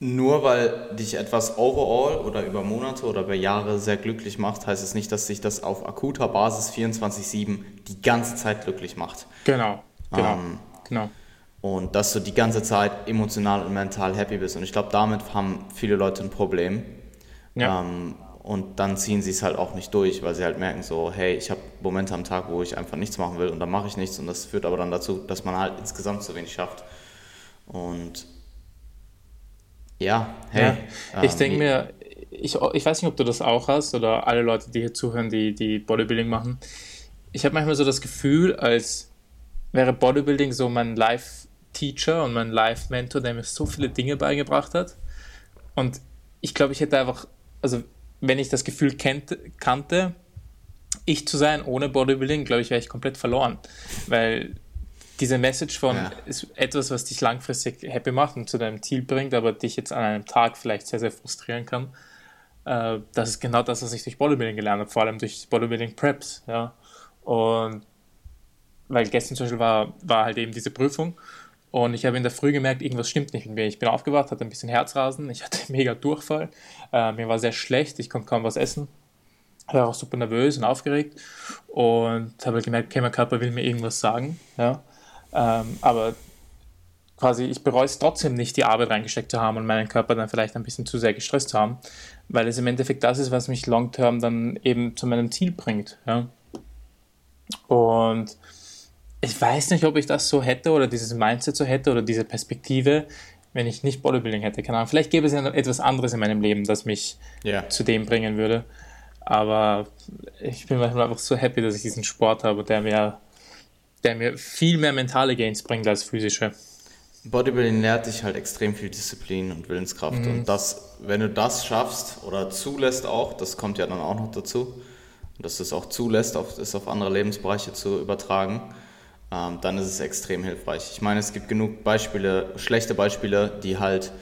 Speaker 1: nur weil dich etwas overall oder über Monate oder über Jahre sehr glücklich macht, heißt es nicht, dass sich das auf akuter Basis 24-7 die ganze Zeit glücklich macht.
Speaker 2: Genau, genau, ähm, genau
Speaker 1: und dass du die ganze Zeit emotional und mental happy bist. Und ich glaube, damit haben viele Leute ein Problem. Ja. Ähm, und dann ziehen sie es halt auch nicht durch, weil sie halt merken so, hey, ich habe Momente am Tag, wo ich einfach nichts machen will und dann mache ich nichts und das führt aber dann dazu, dass man halt insgesamt zu wenig schafft. Und ja, hey.
Speaker 2: Ja. Ich ähm, denke mir, ich, ich weiß nicht, ob du das auch hast oder alle Leute, die hier zuhören, die, die Bodybuilding machen. Ich habe manchmal so das Gefühl, als wäre Bodybuilding so mein Life Teacher und mein Life-Mentor, der mir so viele Dinge beigebracht hat. Und ich glaube, ich hätte einfach, also wenn ich das Gefühl kennt, kannte, ich zu sein ohne Bodybuilding, glaube ich, wäre ich komplett verloren. Weil diese Message von ja. ist etwas, was dich langfristig happy macht und zu deinem Ziel bringt, aber dich jetzt an einem Tag vielleicht sehr, sehr frustrieren kann. Äh, das ist genau das, was ich durch Bodybuilding gelernt habe, vor allem durch Bodybuilding Preps. Ja. Und weil gestern zum Beispiel war, war halt eben diese Prüfung und ich habe in der Früh gemerkt, irgendwas stimmt nicht mit mir. Ich bin aufgewacht, hatte ein bisschen Herzrasen, ich hatte mega Durchfall, äh, mir war sehr schlecht, ich konnte kaum was essen. war auch super nervös und aufgeregt und habe gemerkt, okay, mein Körper will mir irgendwas sagen. Ja? Ähm, aber quasi, ich bereue es trotzdem nicht, die Arbeit reingesteckt zu haben und meinen Körper dann vielleicht ein bisschen zu sehr gestresst zu haben, weil es im Endeffekt das ist, was mich long-term dann eben zu meinem Ziel bringt. Ja? Und ich weiß nicht, ob ich das so hätte oder dieses Mindset so hätte oder diese Perspektive, wenn ich nicht Bodybuilding hätte. Keine Ahnung. Vielleicht gäbe es ja noch etwas anderes in meinem Leben, das mich yeah. zu dem bringen würde. Aber ich bin manchmal einfach so happy, dass ich diesen Sport habe, der mir, der mir viel mehr mentale Gains bringt als physische.
Speaker 1: Bodybuilding lehrt dich halt extrem viel Disziplin und Willenskraft. Mhm. Und das, wenn du das schaffst oder zulässt auch, das kommt ja dann auch noch dazu, dass du es auch zulässt, auf, es auf andere Lebensbereiche zu übertragen, ähm, dann ist es extrem hilfreich. Ich meine, es gibt genug Beispiele, schlechte Beispiele, die halt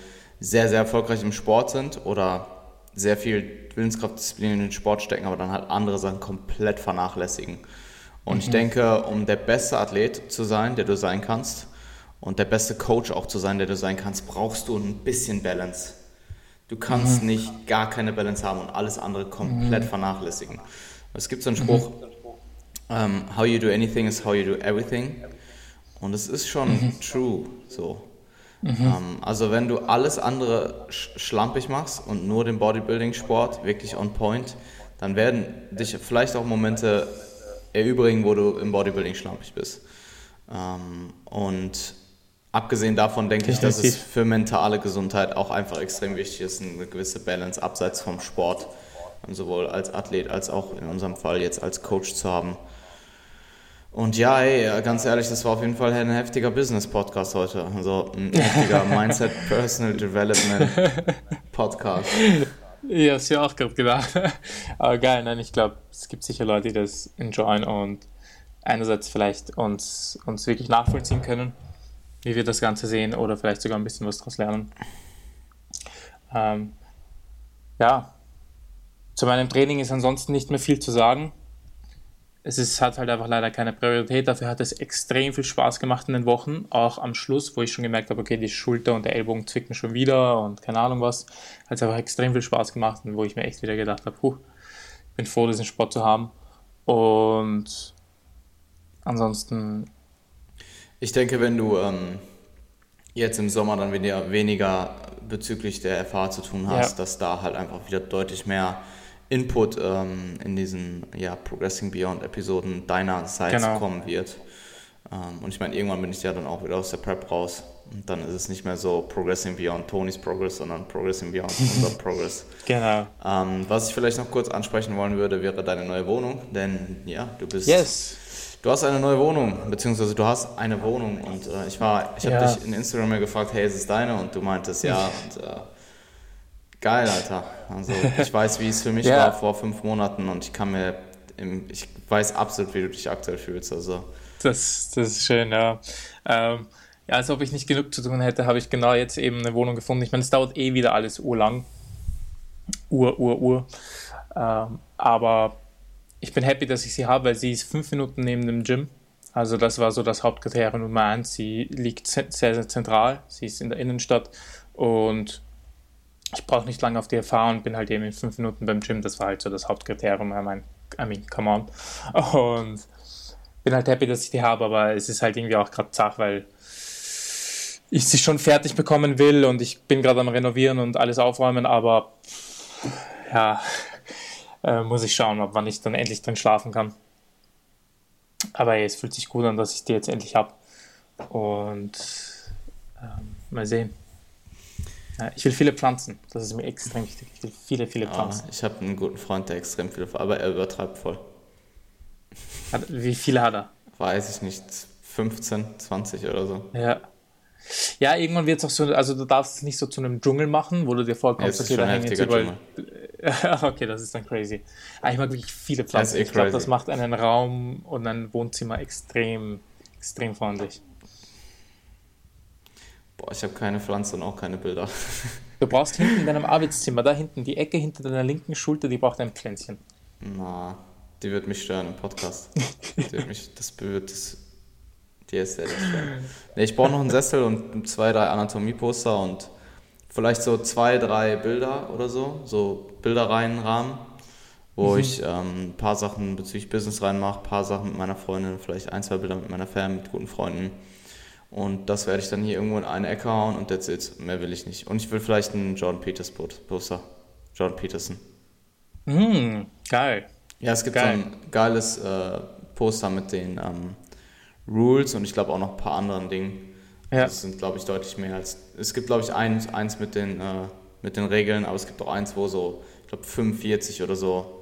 Speaker 1: sehr, sehr erfolgreich im Sport sind oder sehr viel Willenskraftdisziplin in den Sport stecken, aber dann halt andere Sachen komplett vernachlässigen. Und mhm. ich denke, um der beste Athlet zu sein, der du sein kannst, und der beste Coach auch zu sein, der du sein kannst, brauchst du ein bisschen Balance. Du kannst mhm. nicht gar keine Balance haben und alles andere komplett mhm. vernachlässigen. Es gibt so einen Spruch, mhm um, how you do anything is how you do everything. Und es ist schon mhm. true so. Mhm. Um, also wenn du alles andere sch schlampig machst und nur den Bodybuilding-Sport wirklich on point, dann werden dich vielleicht auch Momente erübrigen, wo du im Bodybuilding schlampig bist. Um, und abgesehen davon denke ich, dass es für mentale Gesundheit auch einfach extrem wichtig ist, eine gewisse Balance abseits vom Sport, sowohl als Athlet als auch in unserem Fall jetzt als Coach zu haben. Und ja, ey, ganz ehrlich, das war auf jeden Fall ein heftiger Business-Podcast heute. Also ein heftiger Mindset Personal Development Podcast.
Speaker 2: Ja, hast ja auch gerade gedacht. Aber geil, nein, ich glaube, es gibt sicher Leute, die das enjoyen und einerseits vielleicht uns, uns wirklich nachvollziehen können, wie wir das Ganze sehen oder vielleicht sogar ein bisschen was daraus lernen. Ähm, ja, zu meinem Training ist ansonsten nicht mehr viel zu sagen es ist, hat halt einfach leider keine Priorität. Dafür hat es extrem viel Spaß gemacht in den Wochen, auch am Schluss, wo ich schon gemerkt habe, okay, die Schulter und der Ellbogen zwicken schon wieder und keine Ahnung was. Hat es einfach extrem viel Spaß gemacht und wo ich mir echt wieder gedacht habe, puh, bin froh, diesen Sport zu haben. Und ansonsten.
Speaker 1: Ich denke, wenn du ähm, jetzt im Sommer dann wieder weniger bezüglich der FH zu tun hast, ja. dass da halt einfach wieder deutlich mehr Input ähm, in diesen ja, Progressing Beyond Episoden deiner Seite genau. kommen wird. Ähm, und ich meine, irgendwann bin ich ja dann auch wieder aus der Prep raus. Und dann ist es nicht mehr so Progressing Beyond Tony's Progress, sondern Progressing Beyond unser Progress.
Speaker 2: Genau.
Speaker 1: Ähm, was ich vielleicht noch kurz ansprechen wollen würde, wäre deine neue Wohnung. Denn ja, du bist.
Speaker 2: Yes.
Speaker 1: Du hast eine neue Wohnung, beziehungsweise du hast eine Wohnung und äh, ich war, ich habe ja. dich in Instagram mal gefragt, hey, ist es deine? Und du meintest ja. Und, äh, geil, Alter. Also ich weiß, wie es für mich ja. war vor fünf Monaten und ich kann mir, im, ich weiß absolut, wie du dich aktuell fühlst. Also
Speaker 2: das, das ist schön, ja. Ähm, ja, als ob ich nicht genug zu tun hätte, habe ich genau jetzt eben eine Wohnung gefunden. Ich meine, es dauert eh wieder alles urlang. Ur, ur, ur. Ähm, aber ich bin happy, dass ich sie habe, weil sie ist fünf Minuten neben dem Gym. Also das war so das Hauptkriterium Nummer eins. Sie liegt sehr, sehr zentral. Sie ist in der Innenstadt und ich brauche nicht lange auf die Erfahrung bin halt eben in fünf Minuten beim Gym. Das war halt so das Hauptkriterium. I mean, I mean come on. Und bin halt happy, dass ich die habe, aber es ist halt irgendwie auch gerade zach, weil ich sie schon fertig bekommen will und ich bin gerade am Renovieren und alles aufräumen, aber ja, äh, muss ich schauen, ob wann ich dann endlich drin schlafen kann. Aber ey, es fühlt sich gut an, dass ich die jetzt endlich habe. Und ähm, mal sehen. Ich will viele Pflanzen. Das ist mir extrem wichtig. Ich will viele, viele Pflanzen.
Speaker 1: Ja, ich habe einen guten Freund, der extrem viele, aber er übertreibt voll.
Speaker 2: Wie viele hat er?
Speaker 1: Weiß ich nicht. 15, 20 oder so.
Speaker 2: Ja. Ja, irgendwann wird es auch so, also du darfst es nicht so zu einem Dschungel machen, wo du dir vorkommst, ja, okay, da überall. okay, das ist dann crazy. Aber ich mag wirklich viele Pflanzen. Eh ich glaube, das macht einen Raum und ein Wohnzimmer extrem, extrem freundlich.
Speaker 1: Boah, ich habe keine Pflanze und auch keine Bilder.
Speaker 2: Du brauchst hinten in deinem Arbeitszimmer, da hinten, die Ecke hinter deiner linken Schulter, die braucht ein Pflänzchen.
Speaker 1: Na, die wird mich stören im Podcast. die wird mich, das wird das, die ist sehr stören. Nee, ich brauche noch einen Sessel und zwei, drei Anatomieposter und vielleicht so zwei, drei Bilder oder so, so Bilderreihenrahmen, wo mhm. ich ähm, ein paar Sachen bezüglich Business reinmache, ein paar Sachen mit meiner Freundin, vielleicht ein, zwei Bilder mit meiner Fam, mit guten Freunden. Und das werde ich dann hier irgendwo in eine Ecke hauen und that's it. Mehr will ich nicht. Und ich will vielleicht einen Jordan Peters Poster. Jordan Peterson.
Speaker 2: Mm, geil.
Speaker 1: Ja, es gibt Geil. so ein geiles äh, Poster mit den ähm, Rules und ich glaube auch noch ein paar anderen Dingen. Ja. Das sind, glaube ich, deutlich mehr als. Es gibt, glaube ich, eins, eins mit, den, äh, mit den Regeln, aber es gibt auch eins, wo so, ich glaube, 45 oder so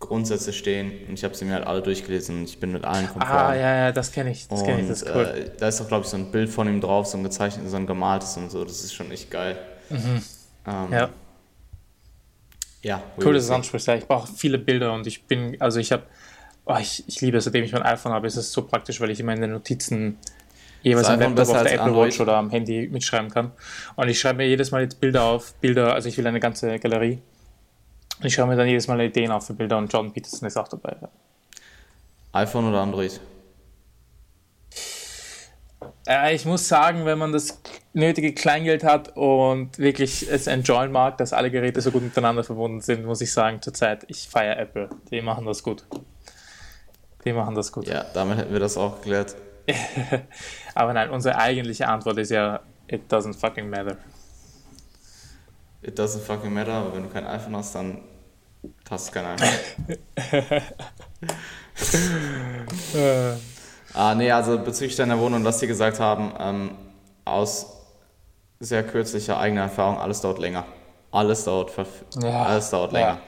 Speaker 1: Grundsätze stehen und ich habe sie mir halt alle durchgelesen und ich bin mit allen
Speaker 2: konform. Ah, ja, ja, das kenne ich. Das kenne ich, das ist cool.
Speaker 1: Äh, da ist auch, glaube ich, so ein Bild von ihm drauf, so ein gezeichnetes, so ein gemaltes und so. Das ist schon echt geil. Mhm. Ähm, ja.
Speaker 2: Ja. Cool, dass du ansprichst. Ja, ich brauche viele Bilder und ich bin, also ich habe, oh, ich, ich liebe es, seitdem ich mein iPhone habe, ist es so praktisch, weil ich immer in den Notizen jeweils am Laptop auf der Apple Android. Watch oder am Handy mitschreiben kann. Und ich schreibe mir jedes Mal jetzt Bilder auf, Bilder, also ich will eine ganze Galerie. Und ich schreibe mir dann jedes Mal Ideen auf für Bilder und John Peterson ist auch dabei. Ja.
Speaker 1: iPhone oder Android?
Speaker 2: Äh, ich muss sagen, wenn man das nötige Kleingeld hat und wirklich es enjoyen mag, dass alle Geräte so gut miteinander verbunden sind, muss ich sagen, zurzeit, ich feiere Apple. Die machen das gut. Die machen das gut.
Speaker 1: Ja, damit hätten wir das auch geklärt.
Speaker 2: aber nein, unsere eigentliche Antwort ist ja, it doesn't fucking matter.
Speaker 1: It doesn't fucking matter, aber wenn du kein iPhone hast, dann hast du kein iPhone. Ah, nee, also bezüglich deiner Wohnung, was sie gesagt haben, ähm, aus sehr kürzlicher eigener Erfahrung, alles dauert länger. Alles dauert, ja. alles dauert länger. Ja.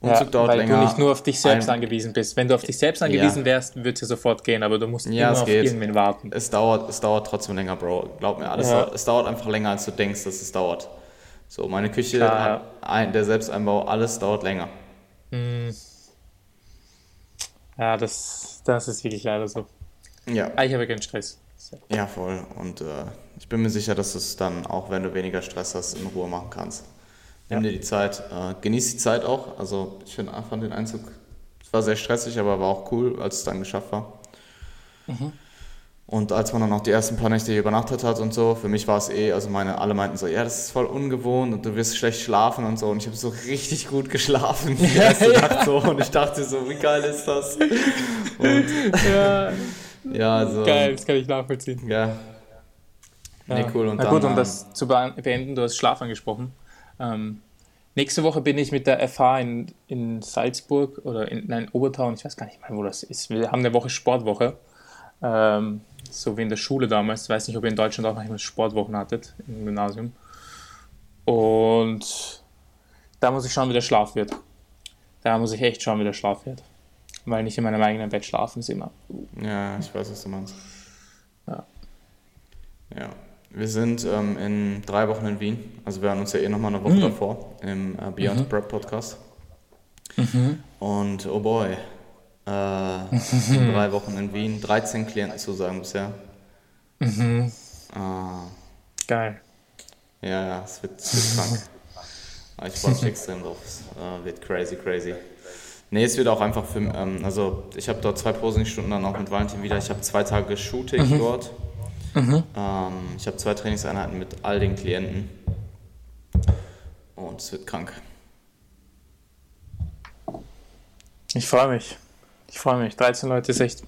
Speaker 2: Umzug ja, dauert weil länger. Weil du nicht nur auf dich selbst ein, angewiesen bist. Wenn du auf dich selbst angewiesen wärst, würde es ja sofort gehen, aber du musst ja, immer auf geht. irgendwen warten.
Speaker 1: Es dauert, es dauert trotzdem länger, Bro. Glaub mir, alles dauert, es dauert einfach länger, als du denkst, dass es dauert. So, meine Küche, Klar, ein, der Selbsteinbau, alles dauert länger. Hm.
Speaker 2: Ja, das, das ist wirklich leider so.
Speaker 1: Ja.
Speaker 2: Aber ah, ich habe keinen Stress.
Speaker 1: Ja, voll. Und äh, ich bin mir sicher, dass du es dann, auch wenn du weniger Stress hast, in Ruhe machen kannst. Nimm ja. dir die Zeit, äh, genieß die Zeit auch. Also ich finde einfach den Einzug, es war sehr stressig, aber war auch cool, als es dann geschafft war. Mhm. Und als man dann auch die ersten paar Nächte hier übernachtet hat und so, für mich war es eh, also meine, alle meinten so, ja, das ist voll ungewohnt und du wirst schlecht schlafen und so. Und ich habe so richtig gut geschlafen die erste ja. Nacht so. Und ich dachte so, wie geil ist das? Und ja. ja, also.
Speaker 2: Geil, das kann ich nachvollziehen.
Speaker 1: Ja.
Speaker 2: Nee, cool. Und Na dann, gut, um das zu beenden, du hast Schlaf angesprochen. Ähm, nächste Woche bin ich mit der FH in, in Salzburg oder in, nein, Obertau, ich weiß gar nicht mehr, wo das ist. Wir haben eine Woche Sportwoche. Ähm, so wie in der Schule damals. Ich weiß nicht, ob ihr in Deutschland auch manchmal Sportwochen hattet im Gymnasium. Und da muss ich schauen, wie der Schlaf wird. Da muss ich echt schauen, wie der Schlaf wird. Weil nicht in meinem eigenen Bett schlafen ist immer.
Speaker 1: Ja, ich weiß, was du meinst.
Speaker 2: Ja.
Speaker 1: Ja. Wir sind ähm, in drei Wochen in Wien. Also wir haben uns ja eh nochmal eine Woche mhm. davor im äh, Beyond mhm. Prep Podcast.
Speaker 2: Mhm.
Speaker 1: Und oh boy, äh, in drei Wochen in Wien, 13 Klienten zu sagen bisher.
Speaker 2: Mhm.
Speaker 1: Ah.
Speaker 2: Geil.
Speaker 1: Ja, ja, es wird, es wird krank. Ich freue mich extrem drauf. Es äh, wird crazy, crazy. Nee, es wird auch einfach für, ähm, also ich habe dort zwei Posing-Stunden dann auch mit Valentin wieder. Ich habe zwei Tage Shooting mhm. dort.
Speaker 2: Mhm.
Speaker 1: Ähm, ich habe zwei Trainingseinheiten mit all den Klienten. Und es wird krank.
Speaker 2: Ich freue mich. Ich freue mich. 13 Leute ist echt.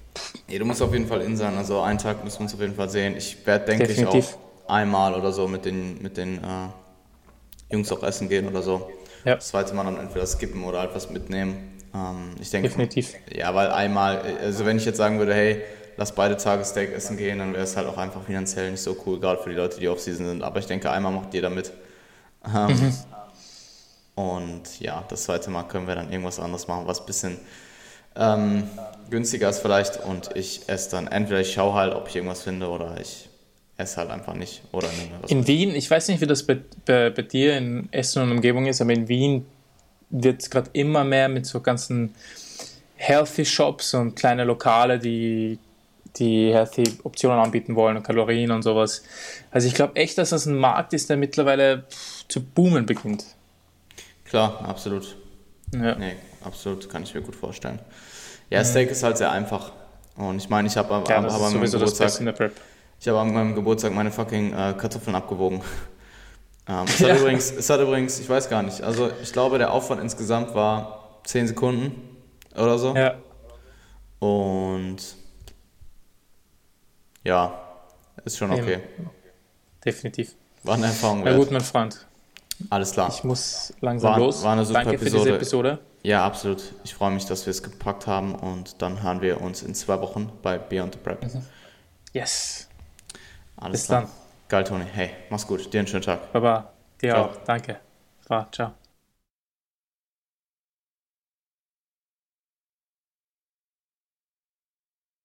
Speaker 1: Nee, du musst auf jeden Fall in sein. Also einen Tag müssen wir uns auf jeden Fall sehen. Ich werde, denke ich, auch einmal oder so mit den, mit den äh, Jungs auch essen gehen oder so.
Speaker 2: Ja.
Speaker 1: Das zweite Mal dann entweder skippen oder etwas mitnehmen. Ähm, ich denke.
Speaker 2: Definitiv.
Speaker 1: Ja, weil einmal, also wenn ich jetzt sagen würde, hey, lass beide Tage Steak essen gehen, dann wäre es halt auch einfach finanziell nicht so cool, gerade für die Leute, die Off-Season sind. Aber ich denke, einmal macht jeder mit. Ähm, mhm. Und ja, das zweite Mal können wir dann irgendwas anderes machen, was ein bisschen ähm, günstiger ist vielleicht. Und ich esse dann, entweder ich schaue halt, ob ich irgendwas finde oder ich esse halt einfach nicht. Oder
Speaker 2: in. Wien, ich weiß nicht, wie das bei, bei, bei, dir in Essen und Umgebung ist, aber in Wien wird es gerade immer mehr mit so ganzen Healthy Shops und kleine Lokale, die die healthy Optionen anbieten wollen und Kalorien und sowas. Also ich glaube echt, dass das ein Markt ist, der mittlerweile zu boomen beginnt.
Speaker 1: Klar, absolut.
Speaker 2: Ja.
Speaker 1: Nee, absolut, kann ich mir gut vorstellen. Ja, Steak ist halt sehr einfach. Und ich meine, ich habe
Speaker 2: ja, hab, hab an meinem Geburtstag,
Speaker 1: ich habe an meinem Geburtstag meine fucking äh, Kartoffeln abgewogen. ähm, es, hat ja. übrigens, es hat übrigens, ich weiß gar nicht, also ich glaube, der Aufwand insgesamt war 10 Sekunden oder so.
Speaker 2: Ja.
Speaker 1: Und ja, ist schon okay.
Speaker 2: Definitiv.
Speaker 1: War eine Erfahrung.
Speaker 2: Na gut, mein Freund.
Speaker 1: Alles klar.
Speaker 2: Ich muss langsam
Speaker 1: war,
Speaker 2: los.
Speaker 1: War eine super
Speaker 2: Danke
Speaker 1: Episode.
Speaker 2: für diese Episode.
Speaker 1: Ja, absolut. Ich freue mich, dass wir es gepackt haben und dann hören wir uns in zwei Wochen bei Beyond the Prep.
Speaker 2: Mhm. Yes.
Speaker 1: Alles Bis klar. dann. Geil, Toni. Hey, mach's gut. Dir einen schönen Tag.
Speaker 2: Baba. Dir Ciao. auch. Danke. Ciao.